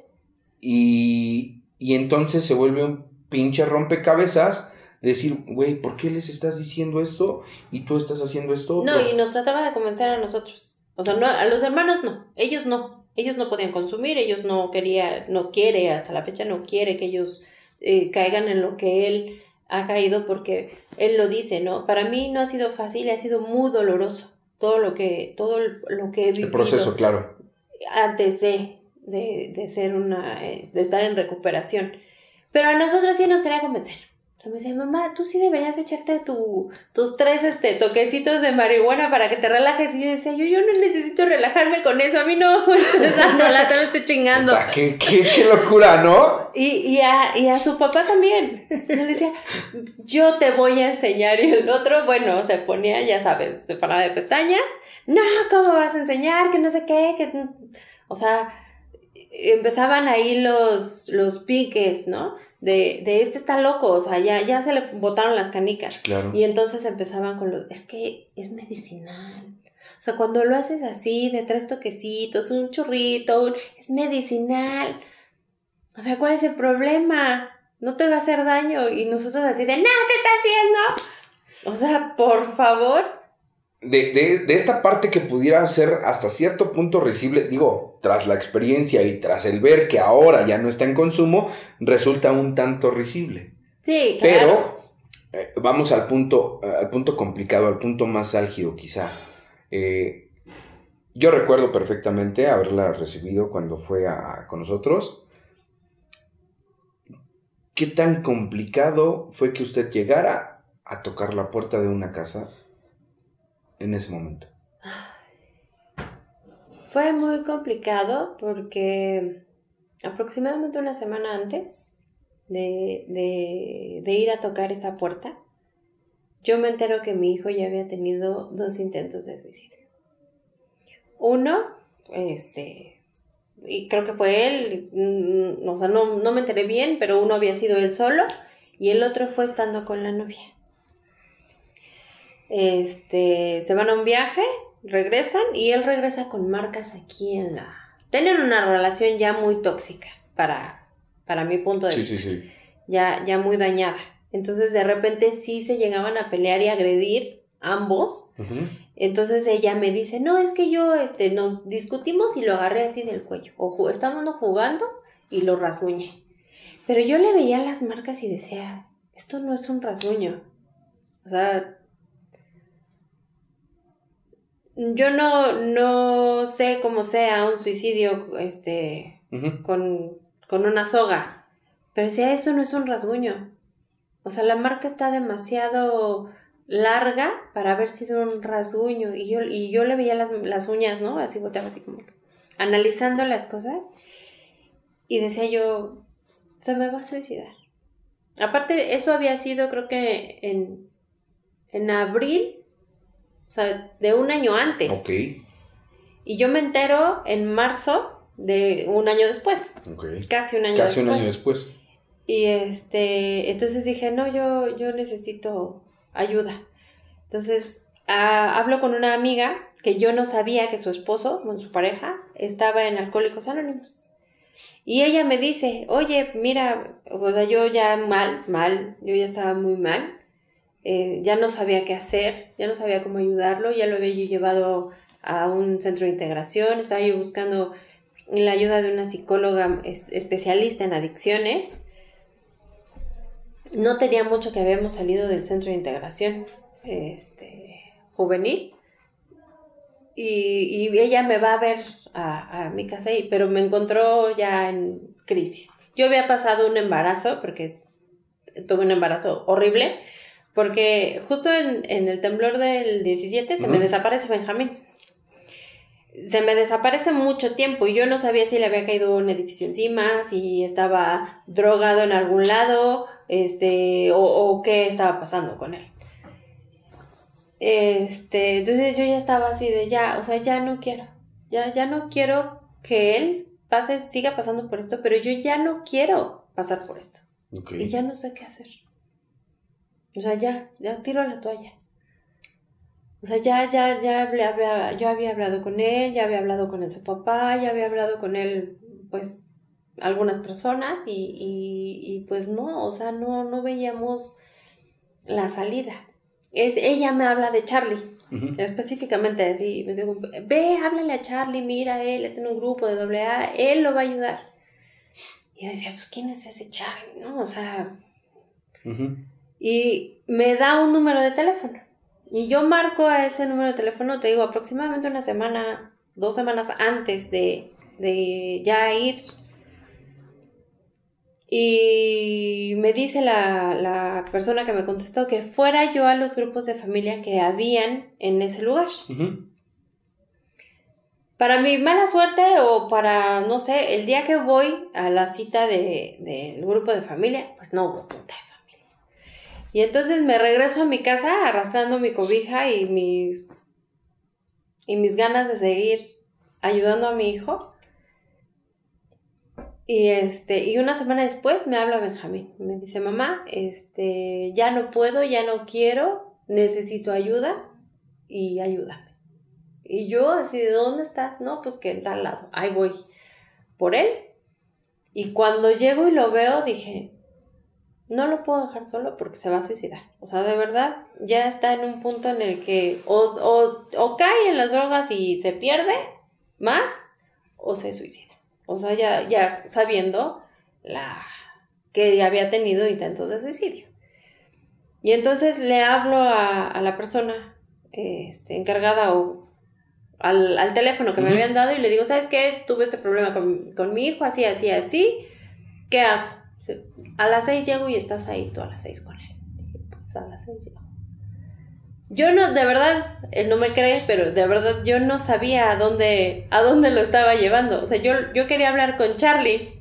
Y, y entonces se vuelve un pinche rompecabezas decir, güey, ¿por qué les estás diciendo esto y tú estás haciendo esto? No, y nos trataba de convencer a nosotros. O sea, no, a los hermanos no, ellos no ellos no podían consumir, ellos no quería, no quiere, hasta la fecha no quiere que ellos eh, caigan en lo que él ha caído porque él lo dice, ¿no? Para mí no ha sido fácil, ha sido muy doloroso todo lo que, todo lo que he vivido. El proceso, claro. Antes de, de, de ser una, eh, de estar en recuperación. Pero a nosotros sí nos quería convencer me decía, mamá, tú sí deberías echarte tu, tus tres este, toquecitos de marihuana para que te relajes. Y yo decía, yo, yo no necesito relajarme con eso, a mí no me estoy dando lata, me estoy chingando. ¿Qué, qué, qué locura, ¿no? Y, y, a, y a su papá también. Yo le decía, yo te voy a enseñar. Y el otro, bueno, se ponía, ya sabes, se paraba de pestañas. No, ¿cómo vas a enseñar? Que no sé qué, que... O sea, empezaban ahí los, los piques, ¿no? De, de este está loco, o sea, ya, ya se le botaron las canicas. Y entonces empezaban con los, es que es medicinal. O sea, cuando lo haces así, de tres toquecitos, un churrito, es medicinal. O sea, ¿cuál es el problema? No te va a hacer daño. Y nosotros así de, no, te estás viendo. O sea, por favor de, esta parte que pudiera ser hasta cierto punto risible, digo, tras la experiencia y tras el ver que ahora ya no está en consumo, resulta un tanto risible. Sí, claro. Pero eh, vamos al punto, al punto complicado, al punto más álgido quizá. Eh, yo recuerdo perfectamente haberla recibido cuando fue con nosotros. ¿Qué tan complicado fue que usted llegara a tocar la puerta de una casa en ese momento? Fue muy complicado porque aproximadamente una semana antes de, de, ir a tocar esa puerta, yo me entero que mi hijo ya había tenido dos intentos de suicidio. Uno, este, y creo que fue él, mm, o sea, no, no me enteré bien, pero uno había sido él solo y el otro fue estando con la novia. Este, se van a un viaje regresan y él regresa con marcas aquí en la... Tienen una relación ya muy tóxica para, para mi punto de vista. Sí, sí, sí. Ya, ya muy dañada. Entonces de repente sí se llegaban a pelear y agredir ambos. Entonces ella me dice, no, es que yo, este, nos discutimos y lo agarré así del cuello. O estábamos jugando y lo rasguñé. Pero yo le veía las marcas y decía, esto no es un rasguño. O sea, yo no, no sé cómo sea un suicidio este, con, con, una soga, pero decía, eso no es un rasguño. O sea, la marca está demasiado larga para haber sido un rasguño. Y yo, y yo le veía las, las uñas, ¿no? Así volteaba así como analizando las cosas. Y decía yo, se me va a suicidar. Aparte, eso había sido creo que en, en abril, o sea, de un año antes. Ok. Y yo me entero en marzo de un año después. Casi un año después. Casi un año después. Y este, entonces dije, no, yo, yo necesito ayuda. Entonces, ah, hablo con una amiga que yo no sabía que su esposo, con su pareja, estaba en Alcohólicos Anónimos. Y ella me dice, oye, mira, o sea, yo ya mal, mal, yo ya estaba muy mal, eh, ya no sabía qué hacer, ya no sabía cómo ayudarlo, ya lo había llevado a un centro de integración, estaba yo buscando la ayuda de una psicóloga especialista en adicciones. No tenía mucho que habíamos salido del centro de integración este, juvenil y, y ella me va a ver a, mi casa, y, pero me encontró ya en crisis. Yo había pasado un embarazo, porque tuve un embarazo horrible, porque justo en, el temblor del 17 se me desaparece Benjamín. Se me desaparece mucho tiempo y yo no sabía si le había caído un edificio encima, si estaba drogado en algún lado, este, o, o qué estaba pasando con él. Este, entonces yo ya estaba así de ya, o sea, ya no quiero. Ya, ya no quiero que él pase, siga pasando por esto, pero yo ya no quiero pasar por esto. Y ya no sé qué hacer. O sea, ya, ya tiro la toalla. O sea, ya, ya, ya, yo había hablado con él, ya había hablado con él su papá, ya había hablado con él, pues, algunas personas y, y, y pues no, o sea, no, no veíamos la salida. Es, ella me habla de Charlie Específicamente así, me digo, ve, háblale a Charlie, mira, él está en un grupo de doble A, él lo va a ayudar. Y yo decía, pues, ¿quién es ese Charlie? ¿No? O sea... Y me da un número de teléfono. Y yo marco a ese número de teléfono, te digo, aproximadamente una semana, dos semanas antes de, de ya ir y me dice la, persona que me contestó que fuera yo a los grupos de familia que habían en ese lugar. Para mi mala suerte o para, no sé, el día que voy a la cita del de, grupo de familia, pues no hubo junta de. Y entonces me regreso a mi casa arrastrando mi cobija y mis, y mis ganas de seguir ayudando a mi hijo. Y este, y una semana después me habla Benjamín. Me dice, mamá, este, ya no puedo, ya no quiero, necesito ayuda y ayúdame. Y yo así, ¿de dónde estás? No, pues que está al lado. Ahí voy por él. Y cuando llego y lo veo, dije, no lo puedo dejar solo porque se va a suicidar. O sea, de verdad, ya está en un punto en el que o, o, o cae en las drogas y se pierde más o se suicida. O sea, ya, ya sabiendo la, que ya había tenido intentos de suicidio. Y entonces le hablo a, la persona este, encargada o al, teléfono que me habían dado y le digo, ¿sabes qué? Tuve este problema con, mi hijo, así, así, así. ¿Qué hago? A las seis llego y estás ahí tú a las seis con él. Dije, pues a las seis llego. Yo no, de verdad, él no me cree, pero de verdad yo no sabía a dónde, a dónde lo estaba llevando. O sea, yo, yo quería hablar con Charlie,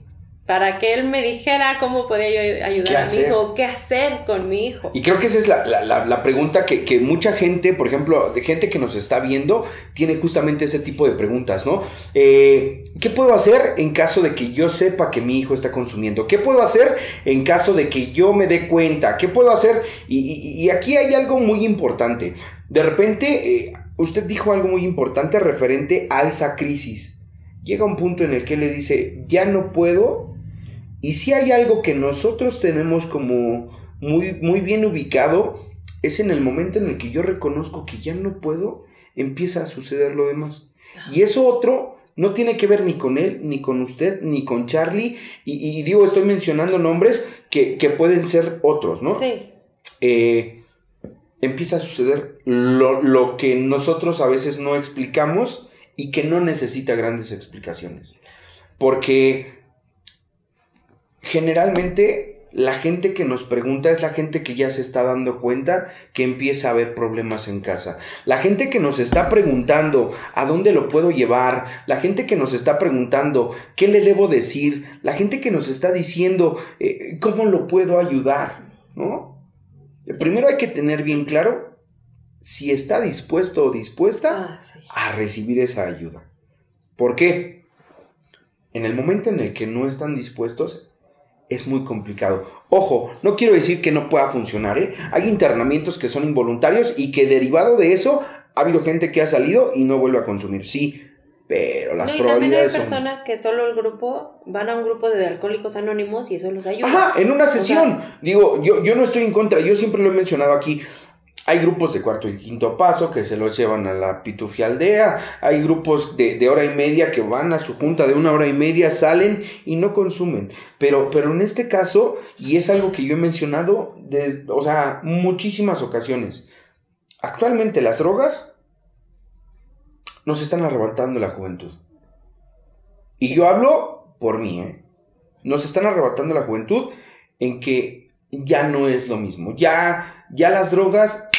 para que él me dijera cómo podía yo ayudar a mi hijo, qué hacer con mi hijo. Y creo que esa es la, pregunta que, mucha gente, por ejemplo, de gente que nos está viendo, tiene justamente ese tipo de preguntas, ¿no? Eh, ¿Qué puedo hacer en caso de que yo sepa que mi hijo está consumiendo? ¿Qué puedo hacer en caso de que yo me dé cuenta? ¿Qué puedo hacer? Y, aquí hay algo muy importante. De repente, eh, usted dijo algo muy importante referente a esa crisis. Llega un punto en el que le dice, ya no puedo y si hay algo que nosotros tenemos como muy, muy bien ubicado, es en el momento en el que yo reconozco que ya no puedo, empieza a suceder lo demás. Y eso otro no tiene que ver ni con él, ni con usted, ni con Charlie. Y, digo, estoy mencionando nombres que, pueden ser otros, ¿no? Sí. Eh, empieza a suceder lo, lo que nosotros a veces no explicamos y que no necesita grandes explicaciones. Porque generalmente la gente que nos pregunta es la gente que ya se está dando cuenta que empieza a haber problemas en casa. La gente que nos está preguntando a dónde lo puedo llevar, la gente que nos está preguntando qué le debo decir, la gente que nos está diciendo eh, cómo lo puedo ayudar, ¿no? Primero hay que tener bien claro si está dispuesto o dispuesta ah, a recibir esa ayuda. ¿Por qué? En el momento en el que no están dispuestos, es muy complicado. Ojo, no quiero decir que no pueda funcionar, ¿eh? Hay internamientos que son involuntarios y que derivado de eso ha habido gente que ha salido y no vuelve a consumir. Sí, pero las no, y probabilidades también hay personas que solo el grupo van a un grupo de alcohólicos anónimos y eso los ayuda. Ajá, en una sesión. Digo, yo, yo no estoy en contra, yo siempre lo he mencionado aquí. Hay grupos de cuarto y quinto paso que se los llevan a la pitufialdea. Hay grupos de, hora y media que van a su junta de una hora y media, salen y no consumen. Pero, pero en este caso, y es algo que yo he mencionado, de, o sea, muchísimas ocasiones. Actualmente las drogas nos están arrebatando la juventud. Y yo hablo por mí, ¿eh? Nos están arrebatando la juventud en que ya no es lo mismo. Ya, ya las drogas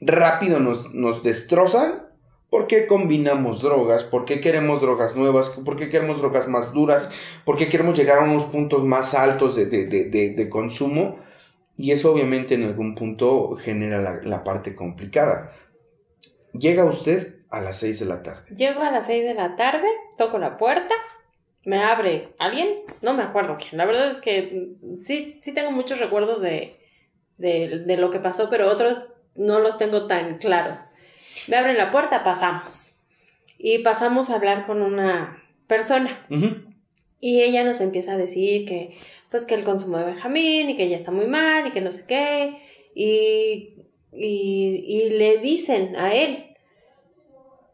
rápido nos, nos destrozan. ¿Por qué combinamos drogas? ¿Por qué queremos drogas nuevas? ¿Por qué queremos drogas más duras? ¿Por qué queremos llegar a unos puntos más altos de, consumo? Y eso obviamente en algún punto genera la, parte complicada. Llega usted a las 6 de la tarde. Llego a las 6 de la tarde, toco la puerta, me abre alguien, no me acuerdo quién. La verdad es que sí, sí tengo muchos recuerdos de, de lo que pasó, pero otros no los tengo tan claros. Me abren la puerta, pasamos. Y pasamos a hablar con una persona. Y ella nos empieza a decir que, pues, que el consumo de Benjamín y que ella está muy mal y que no sé qué. Y, y, y le dicen a él,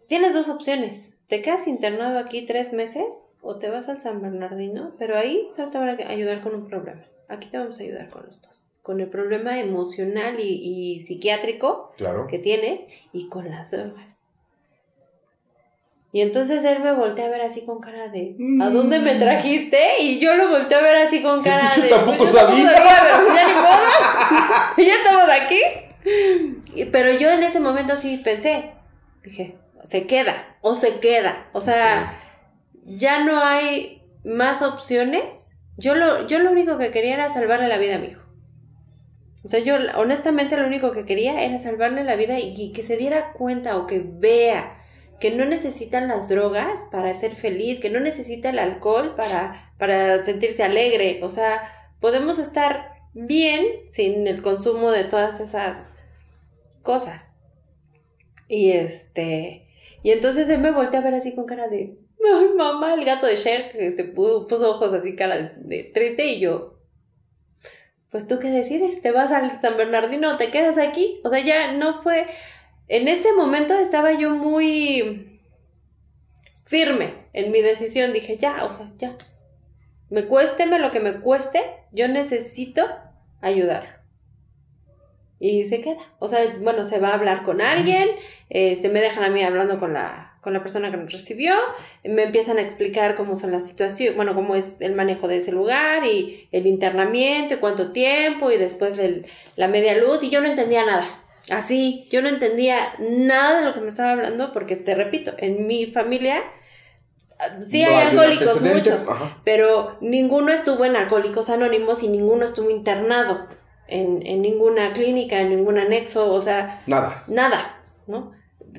tienes dos opciones. Te quedas internado aquí tres meses o te vas al San Bernardino, pero ahí solo te van a ayudar con un problema. Aquí te vamos a ayudar con los dos con el problema emocional y, psiquiátrico que tienes y con las drogas. Y entonces él me voltea a ver así con cara de ¿A mm. dónde me trajiste? Y yo lo volteé a ver así con cara de yo tampoco sabía. pero ya ni modo. y ya estamos aquí. pero yo en ese momento sí pensé, dije, se queda o se queda. O sea, ya no hay más opciones. Yo lo, yo lo único que quería era salvarle la vida a mi hijo. O sea, yo honestamente lo único que quería era salvarle la vida y, que se diera cuenta o que vea que no necesitan las drogas para ser feliz, que no necesita el alcohol para, para sentirse alegre. O sea, podemos estar bien sin el consumo de todas esas cosas. Y este. Y entonces él me volteó a ver así con cara de. Ay, mamá, el gato de Cher, este, puso ojos así, cara de triste, y yo pues tú qué decides, te vas al San Bernardino o te quedas aquí. O sea, ya no fue, en ese momento estaba yo muy firme en mi decisión. Dije, ya, o sea, ya. Me cuésteme lo que me cueste, yo necesito ayudar. Y se queda. O sea, bueno, se va a hablar con alguien, este, me dejan a mí hablando con la con la persona que nos recibió, me empiezan a explicar cómo son las situaciones, bueno, cómo es el manejo de ese lugar y el internamiento y cuánto tiempo y después la media luz y yo no entendía nada. Así, yo no entendía nada de lo que me estaba hablando porque te repito, en mi familia Sí No hay alcohólicos muchos, ajá. pero ninguno estuvo en Alcohólicos Anónimos y ninguno estuvo internado en, en ninguna clínica, en ningún anexo, o sea, Nada. nada, ¿no?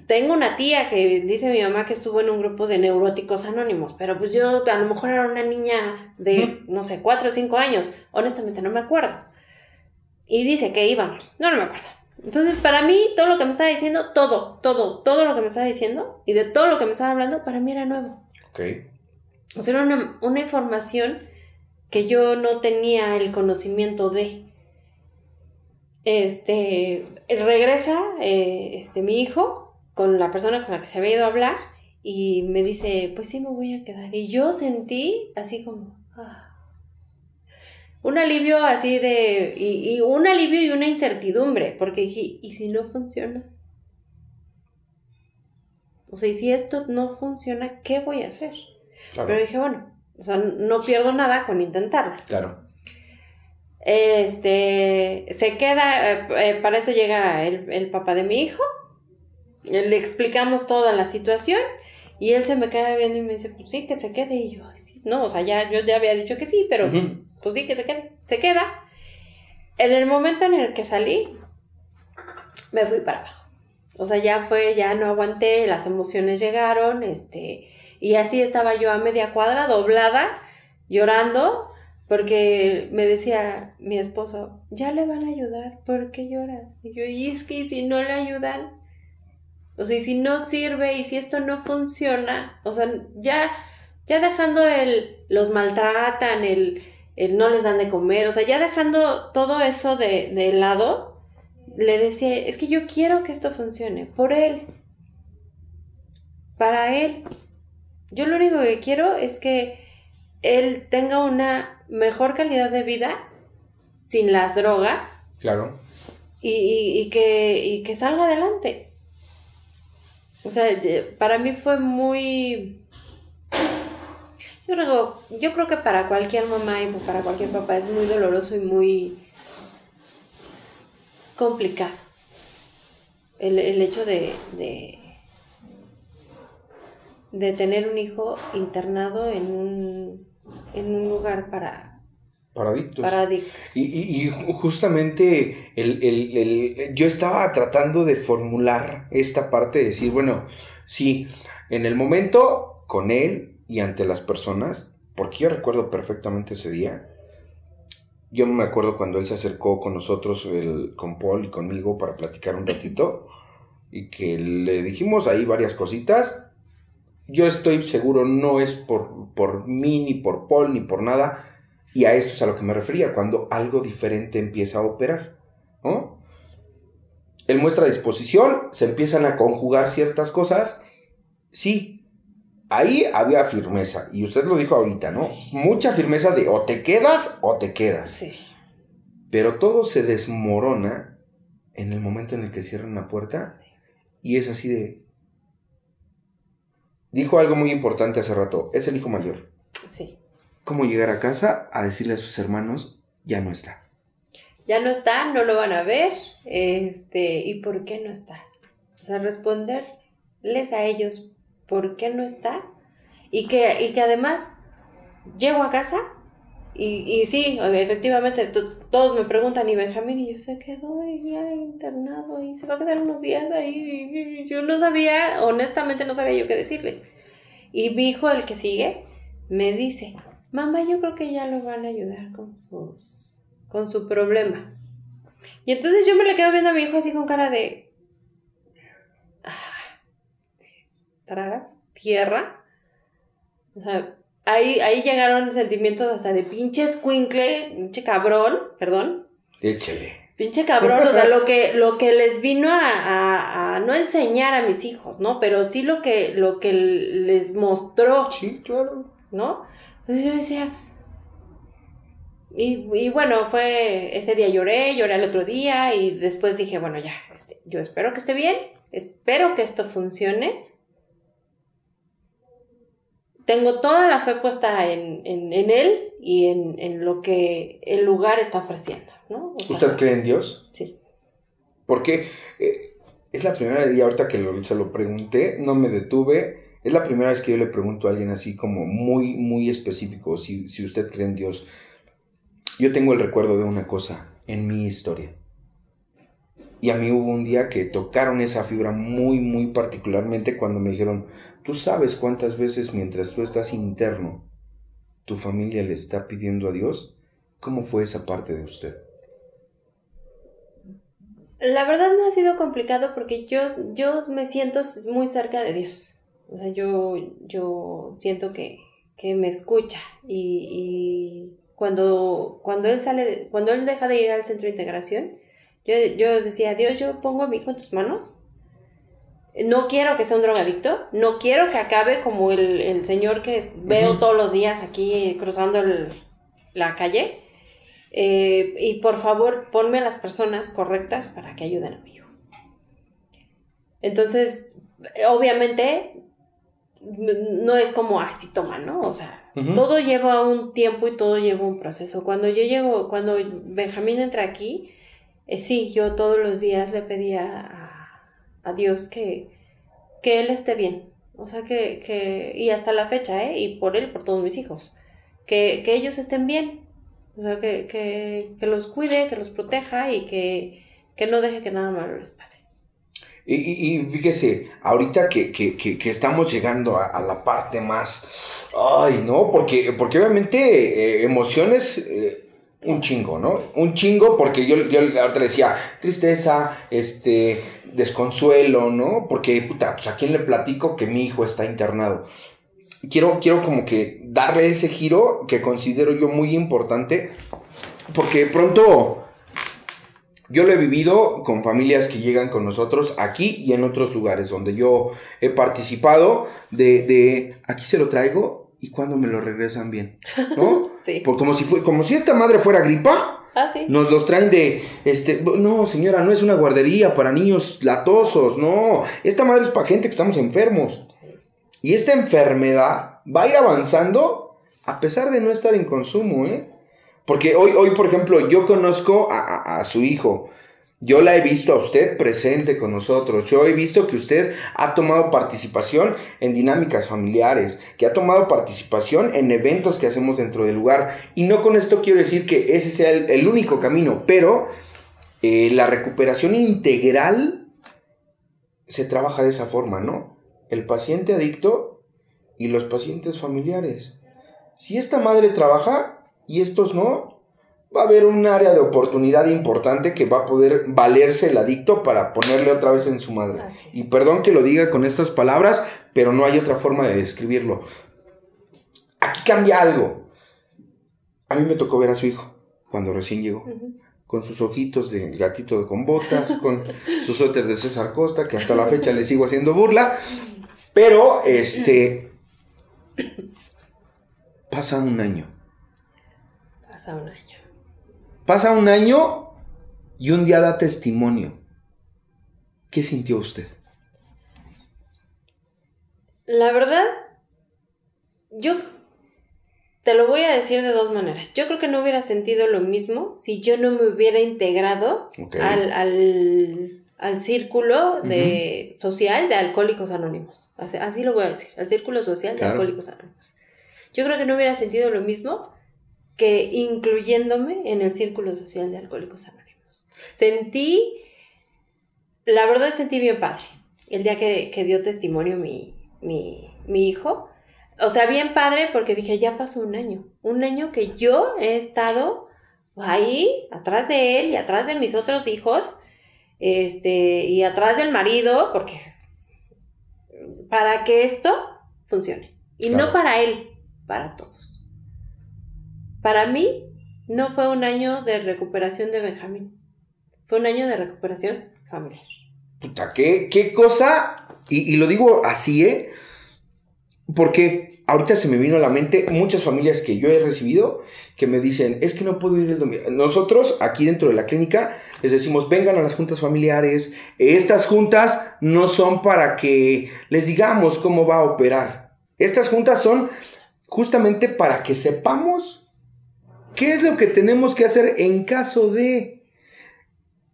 Tengo una tía que dice mi mamá que estuvo en un grupo de neuróticos anónimos, pero pues yo a lo mejor era una niña de, no sé, cuatro o cinco años, honestamente no me acuerdo. Y dice que íbamos, no, no me acuerdo. Entonces, para mí, todo lo que me estaba diciendo, todo, todo, todo lo que me estaba diciendo y de todo lo que me estaba hablando, para mí era nuevo. Ok. O sea, era una, una información que yo no tenía el conocimiento de. Este, regresa eh, este, mi hijo con la persona con la que se había ido a hablar y me dice, pues sí me voy a quedar. Y yo sentí así como... ah, un alivio así de... Y, y un alivio y una incertidumbre, porque dije, ¿y si no funciona? O sea, y si esto no funciona, ¿qué voy a hacer? Claro. Pero dije, bueno, o sea, no pierdo nada con intentarlo. Claro. Este, se queda, eh, eh, para eso llega el, el papá de mi hijo, le explicamos toda la situación y él se me queda viendo y me dice, pues sí, que se quede. Y yo, "Ay, sí, no, o sea, ya yo ya había dicho que sí, pero pues sí, que se quede. Se queda. En el momento en el que salí, me fui para abajo. O sea, ya fue, ya no aguanté, las emociones llegaron, este, y así estaba yo a media cuadra, doblada, llorando, porque me decía mi esposo, ya le van a ayudar, ¿por qué lloras? Y yo, y es que ¿y si no le ayudan, o sea, y si no sirve, y si esto no funciona, o sea, ya, ya dejando el, los maltratan, el, el no les dan de comer, o sea, ya dejando todo eso de, de lado, le decía, es que yo quiero que esto funcione, por él, para él. Yo lo único que quiero es que él tenga una mejor calidad de vida sin las drogas Claro. y, y- y que, y que salga adelante. O sea, para mí fue muy... Yo creo, yo creo que para cualquier mamá y para cualquier papá es muy doloroso y muy complicado el, el hecho de, de, de tener un hijo internado en un, en un lugar para, Para adictos. para adictos. Y, y- y ju- justamente el, el- el- yo estaba tratando de formular esta parte de decir, bueno, sí, en el momento con él y ante las personas, porque yo recuerdo perfectamente ese día, yo me acuerdo cuando él se acercó con nosotros, el- con Paul y conmigo para platicar un ratito, y que le dijimos ahí varias cositas. Yo estoy seguro, no es por, por mí, ni por Paul, ni por nada, y a esto es a lo que me refería, cuando algo diferente empieza a operar, ¿no? Él muestra disposición, se empiezan a conjugar ciertas cosas. Sí, ahí había firmeza, y usted lo dijo ahorita, ¿no? Mucha firmeza de o te quedas o te quedas. Sí. Pero todo se desmorona en el momento en el que cierran la puerta y es así de... Dijo algo muy importante hace rato, es el hijo mayor. Sí. ¿Cómo llegar a casa a decirle a sus hermanos, ya no está? Ya no está, no lo van a ver. Este, ¿y por qué no está? O sea, responderles a ellos por qué no está. Y que, y que además llego a casa y, y sí, efectivamente, to- todos me preguntan, y Benjamín, y yo se quedó ahí internado y se va a quedar unos días ahí. y yo no sabía, honestamente no sabía yo qué decirles. Y mi hijo, el que sigue, me dice, mamá, yo creo que ya lo van a ayudar con sus, con su problema. Y entonces yo me le quedo viendo a mi hijo así con cara de, ah, traga, tierra. O sea, ahí, ahí llegaron sentimientos hasta de pinche escuincle, pinche cabrón, perdón, Échele. Pinche cabrón, o sea, lo que, lo que les vino a, a- a no enseñar a mis hijos, ¿no? Pero sí lo que, lo que les mostró, Sí, claro. ¿no? Entonces yo decía. Y, y bueno, fue ese día lloré, lloré al otro día y después dije, bueno, ya, este, yo espero que esté bien, espero que esto funcione. Tengo toda la fe puesta en, en- en él y en, en lo que el lugar está ofreciendo, ¿no? O sea, ¿Usted cree en Dios? Sí. Porque eh, es la primera día ahorita que lo- se lo pregunté, no me detuve Es la primera vez que yo le pregunto a alguien así como muy, muy específico, si, si usted cree en Dios. Yo tengo el recuerdo de una cosa en mi historia. Y a mí hubo un día que tocaron esa fibra muy, muy particularmente cuando me dijeron, tú sabes cuántas veces mientras tú estás interno, tu familia le está pidiendo a Dios. ¿Cómo fue esa parte de usted? La verdad no ha sido complicado porque yo, yo me siento muy cerca de Dios. O sea, yo, yo siento que, me escucha y, cuando, cuando él sale, cuando él deja de ir al centro de integración, yo, yo decía, Dios, yo pongo a mi hijo en tus manos. No quiero que sea un drogadicto, no quiero que acabe como el, señor que veo todos los días aquí cruzando la calle. Eh, y por favor, ponme a las personas correctas para que ayuden a mi hijo. Entonces, obviamente, no es como así toma, ¿no? O sea, todo lleva un tiempo y todo lleva un proceso. Cuando yo llego, cuando Benjamín entra aquí, eh, sí, yo todos los días le pedía a, Dios que, que él esté bien. O sea, que, que, y hasta la fecha, ¿eh? Y por él, por todos mis hijos. Que, que ellos estén bien, o sea, que, que, que los cuide, que los proteja y que, que, no deje que nada malo les pase. Y, fíjese, ahorita que, que, estamos llegando a, la parte más... Ay, ¿no? Porque, porque obviamente eh, emociones... Eh, un chingo, ¿no? Un chingo porque yo, yo ahorita le decía tristeza, este, desconsuelo, ¿no? Porque, puta, pues a quién le platico que mi hijo está internado quiero, quiero como que darle ese giro que considero yo muy importante, porque pronto yo lo he vivido con familias que llegan con nosotros aquí y en otros lugares donde yo he participado de, de aquí se lo traigo y cuando me lo regresan bien, ¿no? sí. Por, como, si fue, como si esta madre fuera gripa. Ah, sí. Nos los traen de, este, no, señora, no es una guardería para niños latosos, no. Esta madre es para gente que estamos enfermos. Y esta enfermedad va a ir avanzando a pesar de no estar en consumo, ¿eh? Porque hoy, hoy por ejemplo, yo conozco a, su hijo. Yo la he visto a usted presente con nosotros. Yo he visto que usted ha tomado participación en dinámicas familiares, que ha tomado participación en eventos que hacemos dentro del lugar. Y no con esto quiero decir que ese sea el, único camino, pero eh, la recuperación integral se trabaja de esa forma, ¿no? el paciente adicto y los pacientes familiares. Si esta madre trabaja y estos no, va a haber un área de oportunidad importante que va a poder valerse el adicto para ponerle otra vez en su madre. Y perdón que lo diga con estas palabras, pero no hay otra forma de describirlo. Aquí cambia algo. A mí me tocó ver a su hijo cuando recién llegó. Con sus ojitos de gatito con botas, con su suéter de César Costa, que hasta la fecha le sigo haciendo burla. Pero, este. Pasa un año. Pasa un año. Pasa un año y un día da testimonio. ¿Qué sintió usted? La verdad, yo te lo voy a decir de dos maneras. Yo creo que no hubiera sentido lo mismo si yo no me hubiera integrado al al círculo de, social de alcohólicos anónimos. Así, lo voy a decir, al círculo social de alcohólicos anónimos. Yo creo que no hubiera sentido lo mismo que incluyéndome en el círculo social de alcohólicos anónimos. Sentí, la verdad sentí bien padre el día que, dio testimonio mi, mi, mi hijo. O sea, bien padre porque dije, ya pasó un año. Un año que yo he estado ahí, atrás de él y atrás de mis otros hijos, este, y atrás del marido, porque para que esto funcione. Y no para él, para todos. Para mí no fue un año de recuperación de Benjamín, fue un año de recuperación familiar. Puta, qué, qué cosa, y, y lo digo así, ¿eh? Porque ahorita se me vino a la mente muchas familias que yo he recibido que me dicen, es que no puedo ir el domingo. Nosotros aquí dentro de la clínica les decimos, vengan a las juntas familiares. Estas juntas no son para que les digamos cómo va a operar. Estas juntas son justamente para que sepamos qué es lo que tenemos que hacer en caso de...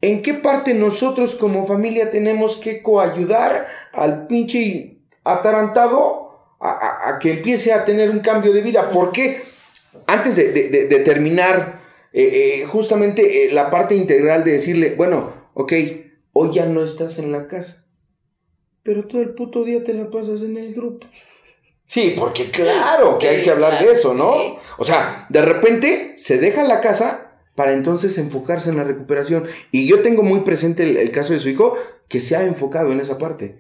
¿En qué parte nosotros como familia tenemos que coayudar al pinche atarantado a, que empiece a tener un cambio de vida. ¿Por qué? Antes de, terminar, eh, eh, justamente eh, la parte integral de decirle, bueno, ok, hoy ya no estás en la casa, pero todo el puto día te la pasas en el grupo. Sí, porque claro que hay que hablar de eso, ¿no? O sea, de repente se deja la casa para entonces enfocarse en la recuperación. Y yo tengo muy presente el, caso de su hijo que se ha enfocado en esa parte.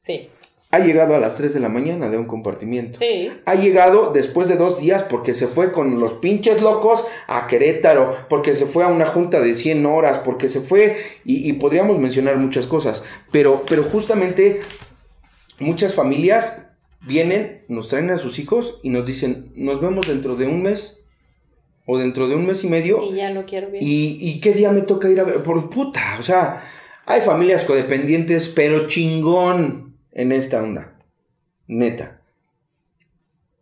Sí. Ha llegado a las 3 de la mañana de un compartimiento. Sí. Ha llegado después de dos días porque se fue con los pinches locos a Querétaro, porque se fue a una junta de 100 horas, porque se fue, y, podríamos mencionar muchas cosas, pero, pero justamente muchas familias vienen, nos traen a sus hijos y nos dicen, nos vemos dentro de un mes o dentro de un mes y medio. Y ya lo quiero ver. ¿Y, qué día me toca ir a ver? Por puta, o sea, hay familias codependientes, pero chingón en esta onda. Neta.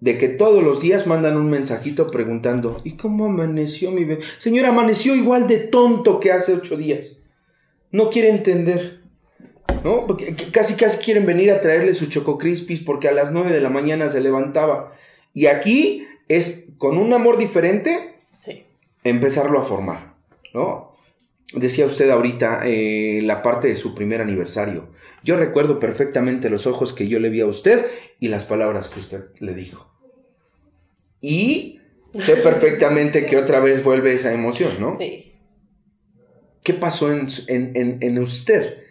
De que todos los días mandan un mensajito preguntando, ¿y cómo amaneció mi bebé? Señora, amaneció igual de tonto que hace ocho días. No quiere entender. ¿No? Porque casi casi quieren venir a traerle su choco crispis porque a las nueve de la mañana se levantaba. Y aquí es con un amor diferente empezarlo a formar, ¿no? Decía usted ahorita eh, la parte de su primer aniversario. Yo recuerdo perfectamente los ojos que yo le vi a usted y las palabras que usted le dijo. Y sé perfectamente que otra vez vuelve esa emoción, ¿no? Sí. ¿Qué pasó en, en, usted?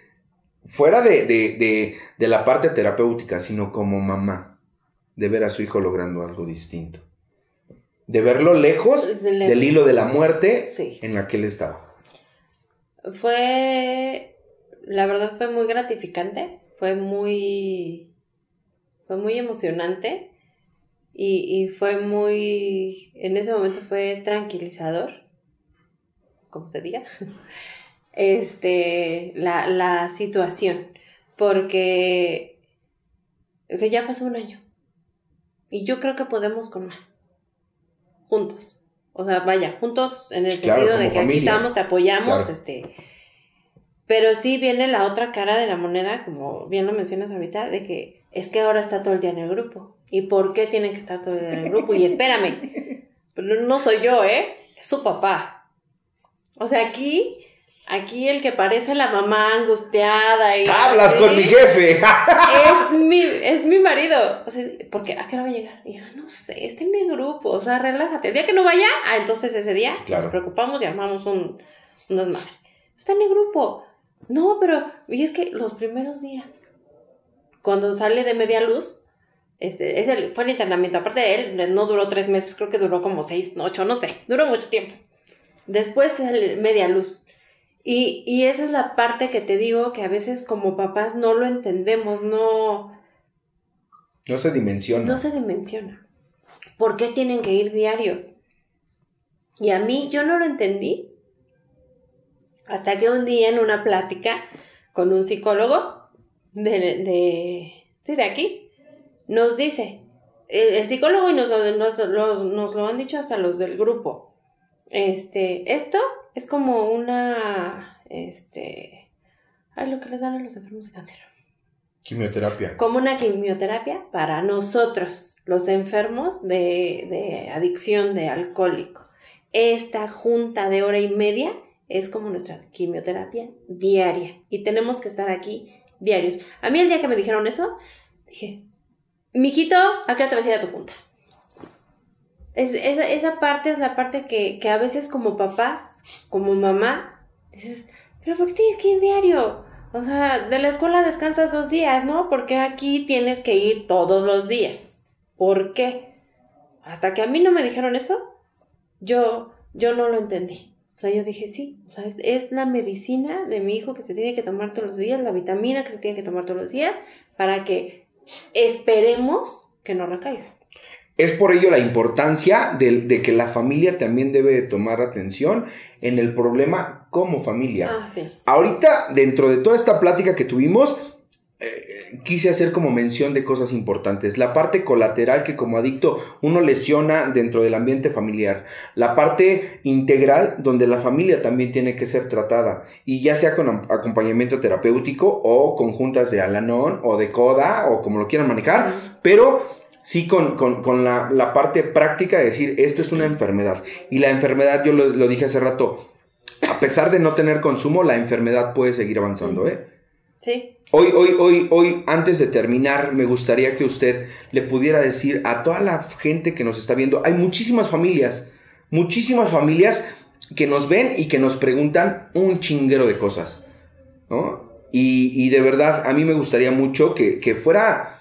Fuera de, de, de la parte terapéutica, sino como mamá, de ver a su hijo logrando algo distinto. De verlo lejos, del hilo de la muerte en la que él estaba. Fue, la verdad fue muy gratificante, fue muy, fue muy emocionante y, fue muy, en ese momento fue tranquilizador, como se diga, este, la, la situación, porque que ya pasó un año y yo creo que podemos con más juntos. O sea, vaya, juntos en el sentido de que aquí estamos, te apoyamos, este. Pero sí viene la otra cara de la moneda, como bien lo mencionas ahorita, de que es que ahora está todo el día en el grupo. ¿Y por qué tienen que estar todo el día en el grupo? Y espérame, no soy yo, ¿eh? Es su papá. O sea, aquí Aquí el que parece la mamá angustiada y... ¡Hablas con mi jefe! es, mi, es mi marido. O sea, porque ¿a qué hora va a llegar? Y yo, no sé, está en el grupo. O sea, relájate. El día que no vaya, ah, entonces ese día nos preocupamos y armamos un, un desmadre. Está en el grupo. No, pero... Y es que los primeros días, cuando sale de media luz, este, es el, fue el internamiento. Aparte de él, no duró tres meses, creo que duró como seis, ocho, no sé. Duró mucho tiempo. Después el media luz. Y, esa es la parte que te digo que a veces como papás no lo entendemos, no... No se dimensiona. No se dimensiona. ¿Por qué tienen que ir diario? Y a mí yo no lo entendí hasta que un día en una plática con un psicólogo de, de, sí, de aquí, nos dice, el, psicólogo y nos, nos, nos lo han dicho hasta los del grupo, este, esto es como una, este, ay, lo que les dan a los enfermos de cáncer. Quimioterapia. Como una quimioterapia para nosotros, los enfermos de, de adicción de alcohólico. Esta junta de hora y media es como nuestra quimioterapia diaria y tenemos que estar aquí diarios. A mí el día que me dijeron eso, dije, mijito, ¿a qué te vas a ir a tu junta? Es, esa, esa parte es la parte que, que a veces como papás, como mamá, dices, pero ¿por qué tienes que ir diario? O sea, de la escuela descansas dos días, ¿no? Porque aquí tienes que ir todos los días. ¿Por qué? Hasta que a mí no me dijeron eso, yo, yo no lo entendí. O sea, yo dije, sí, o sea, es, es, la medicina de mi hijo que se tiene que tomar todos los días, la vitamina que se tiene que tomar todos los días, para que esperemos que no recaiga. Es por ello la importancia de, que la familia también debe tomar atención en el problema como familia. Ah, Ahorita, dentro de toda esta plática que tuvimos, eh, quise hacer como mención de cosas importantes. La parte colateral que como adicto uno lesiona dentro del ambiente familiar. La parte integral donde la familia también tiene que ser tratada. Y ya sea con acompañamiento terapéutico o conjuntas de Alanon o de CODA o como lo quieran manejar. Pero sí con, la, parte práctica de decir esto es una enfermedad. Y la enfermedad, yo lo, lo dije hace rato, a pesar de no tener consumo, la enfermedad puede seguir avanzando, ¿eh? Sí. Hoy, hoy, hoy, hoy, antes de terminar, me gustaría que usted le pudiera decir a toda la gente que nos está viendo, hay muchísimas familias, muchísimas familias que nos ven y que nos preguntan un chinguero de cosas, ¿no? Y, de verdad, a mí me gustaría mucho que, fuera,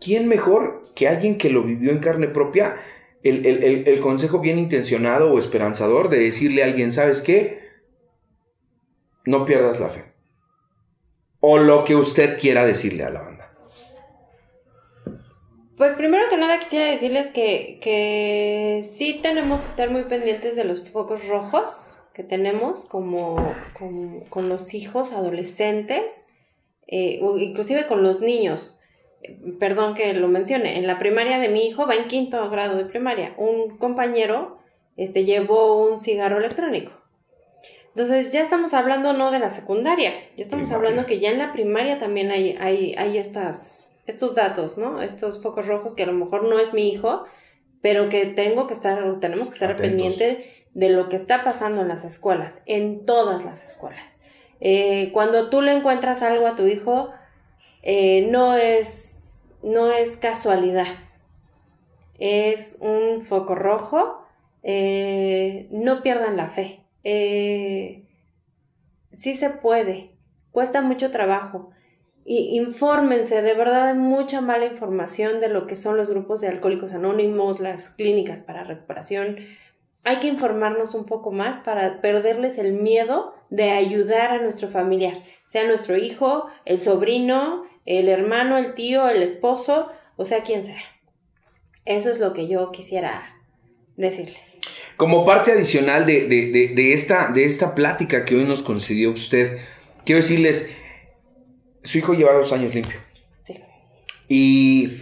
¿quién mejor que alguien que lo vivió en carne propia? El, el consejo bien intencionado o esperanzador de decirle a alguien, ¿sabes qué? No pierdas la fe o lo que usted quiera decirle a la banda. Pues primero que nada quisiera decirles que, que sí tenemos que estar muy pendientes de los focos rojos que tenemos como, con los hijos adolescentes, eh, o inclusive con los niños. Perdón que lo mencione, en la primaria de mi hijo va en quinto grado de primaria. Un compañero este, llevó un cigarro electrónico. Entonces ya estamos hablando no de la secundaria, ya estamos hablando que ya en la primaria también hay, hay, hay estas, estos datos, ¿no? Estos focos rojos que a lo mejor no es mi hijo, pero que tengo que estar, tenemos que estar pendiente de lo que está pasando en las escuelas, en todas las escuelas. Eh, cuando tú le encuentras algo a tu hijo, eh, no, es, no es casualidad, es un foco rojo, eh, no pierdan la fe eh, sí se puede, cuesta mucho trabajo. Y infórmense, de verdad hay mucha mala información de lo que son los grupos de alcohólicos anónimos, las clínicas para recuperación. Hay que informarnos un poco más para perderles el miedo de ayudar a nuestro familiar, sea nuestro hijo, el sobrino, el hermano, el tío, el esposo, o sea, quien sea. Eso es lo que yo quisiera decirles. Como parte adicional de, esta, de esta plática que hoy nos concedió usted, quiero decirles, su hijo lleva dos años limpio. Sí. Y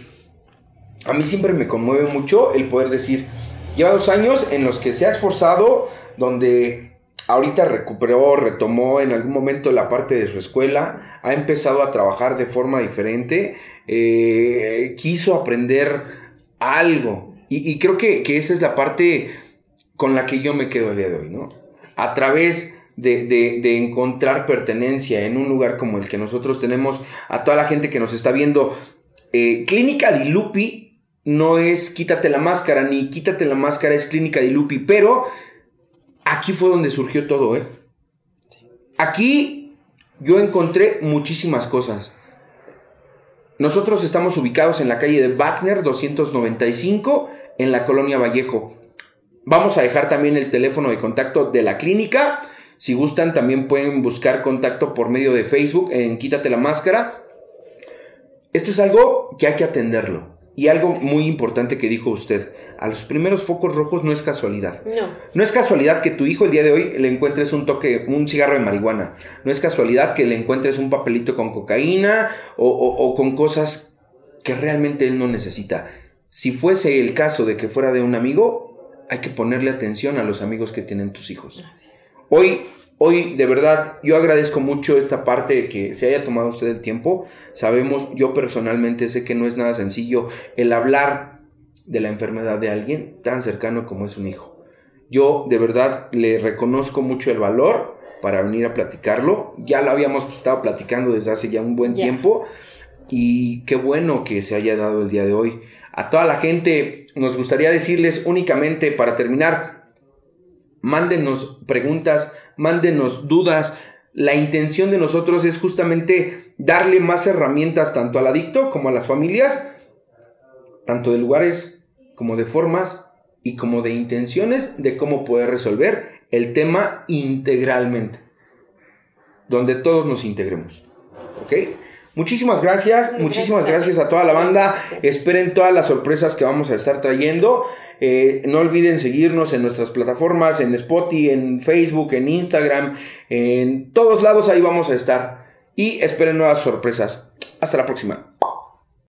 a mí siempre me conmueve mucho el poder decir, lleva dos años en los que se ha esforzado, donde ahorita recuperó, retomó en algún momento la parte de su escuela, ha empezado a trabajar de forma diferente, eh, quiso aprender algo. Y, creo que, que, esa es la parte con la que yo me quedo el día de hoy, ¿no? A través de, encontrar pertenencia en un lugar como el que nosotros tenemos, a toda la gente que nos está viendo, eh, Clínica Di Lupi no es quítate la máscara, ni quítate la máscara es Clínica Di Lupi, pero aquí fue donde surgió todo, ¿eh? Aquí yo encontré muchísimas cosas. Nosotros estamos ubicados en la calle de Wagner 295, en la colonia Vallejo. Vamos a dejar también el teléfono de contacto de la clínica. Si gustan, también pueden buscar contacto por medio de Facebook en Quítate la Máscara. Esto es algo que hay que atenderlo. Y algo muy importante que dijo usted, a los primeros focos rojos no es casualidad. No. No es casualidad que tu hijo el día de hoy le encuentres un toque, un cigarro de marihuana. No es casualidad que le encuentres un papelito con cocaína o, o con cosas que realmente él no necesita. Si fuese el caso de que fuera de un amigo, hay que ponerle atención a los amigos que tienen tus hijos. Hoy, hoy, de verdad, yo agradezco mucho esta parte de que se haya tomado usted el tiempo. Sabemos, yo personalmente sé que no es nada sencillo el hablar de la enfermedad de alguien tan cercano como es un hijo. Yo de verdad le reconozco mucho el valor para venir a platicarlo. Ya lo habíamos estado platicando desde hace ya un buen tiempo y qué bueno que se haya dado el día de hoy. A toda la gente nos gustaría decirles únicamente para terminar, mándenos preguntas, mándenos dudas. La intención de nosotros es justamente darle más herramientas tanto al adicto como a las familias, tanto de lugares como de formas y como de intenciones de cómo poder resolver el tema integralmente, donde todos nos integremos. ¿Ok? Muchísimas gracias, muchísimas gracias a toda la banda. Esperen todas las sorpresas que vamos a estar trayendo. Eh, no olviden seguirnos en nuestras plataformas, en Spotify, en Facebook, en Instagram, en todos lados ahí vamos a estar. Y esperen nuevas sorpresas. Hasta la próxima.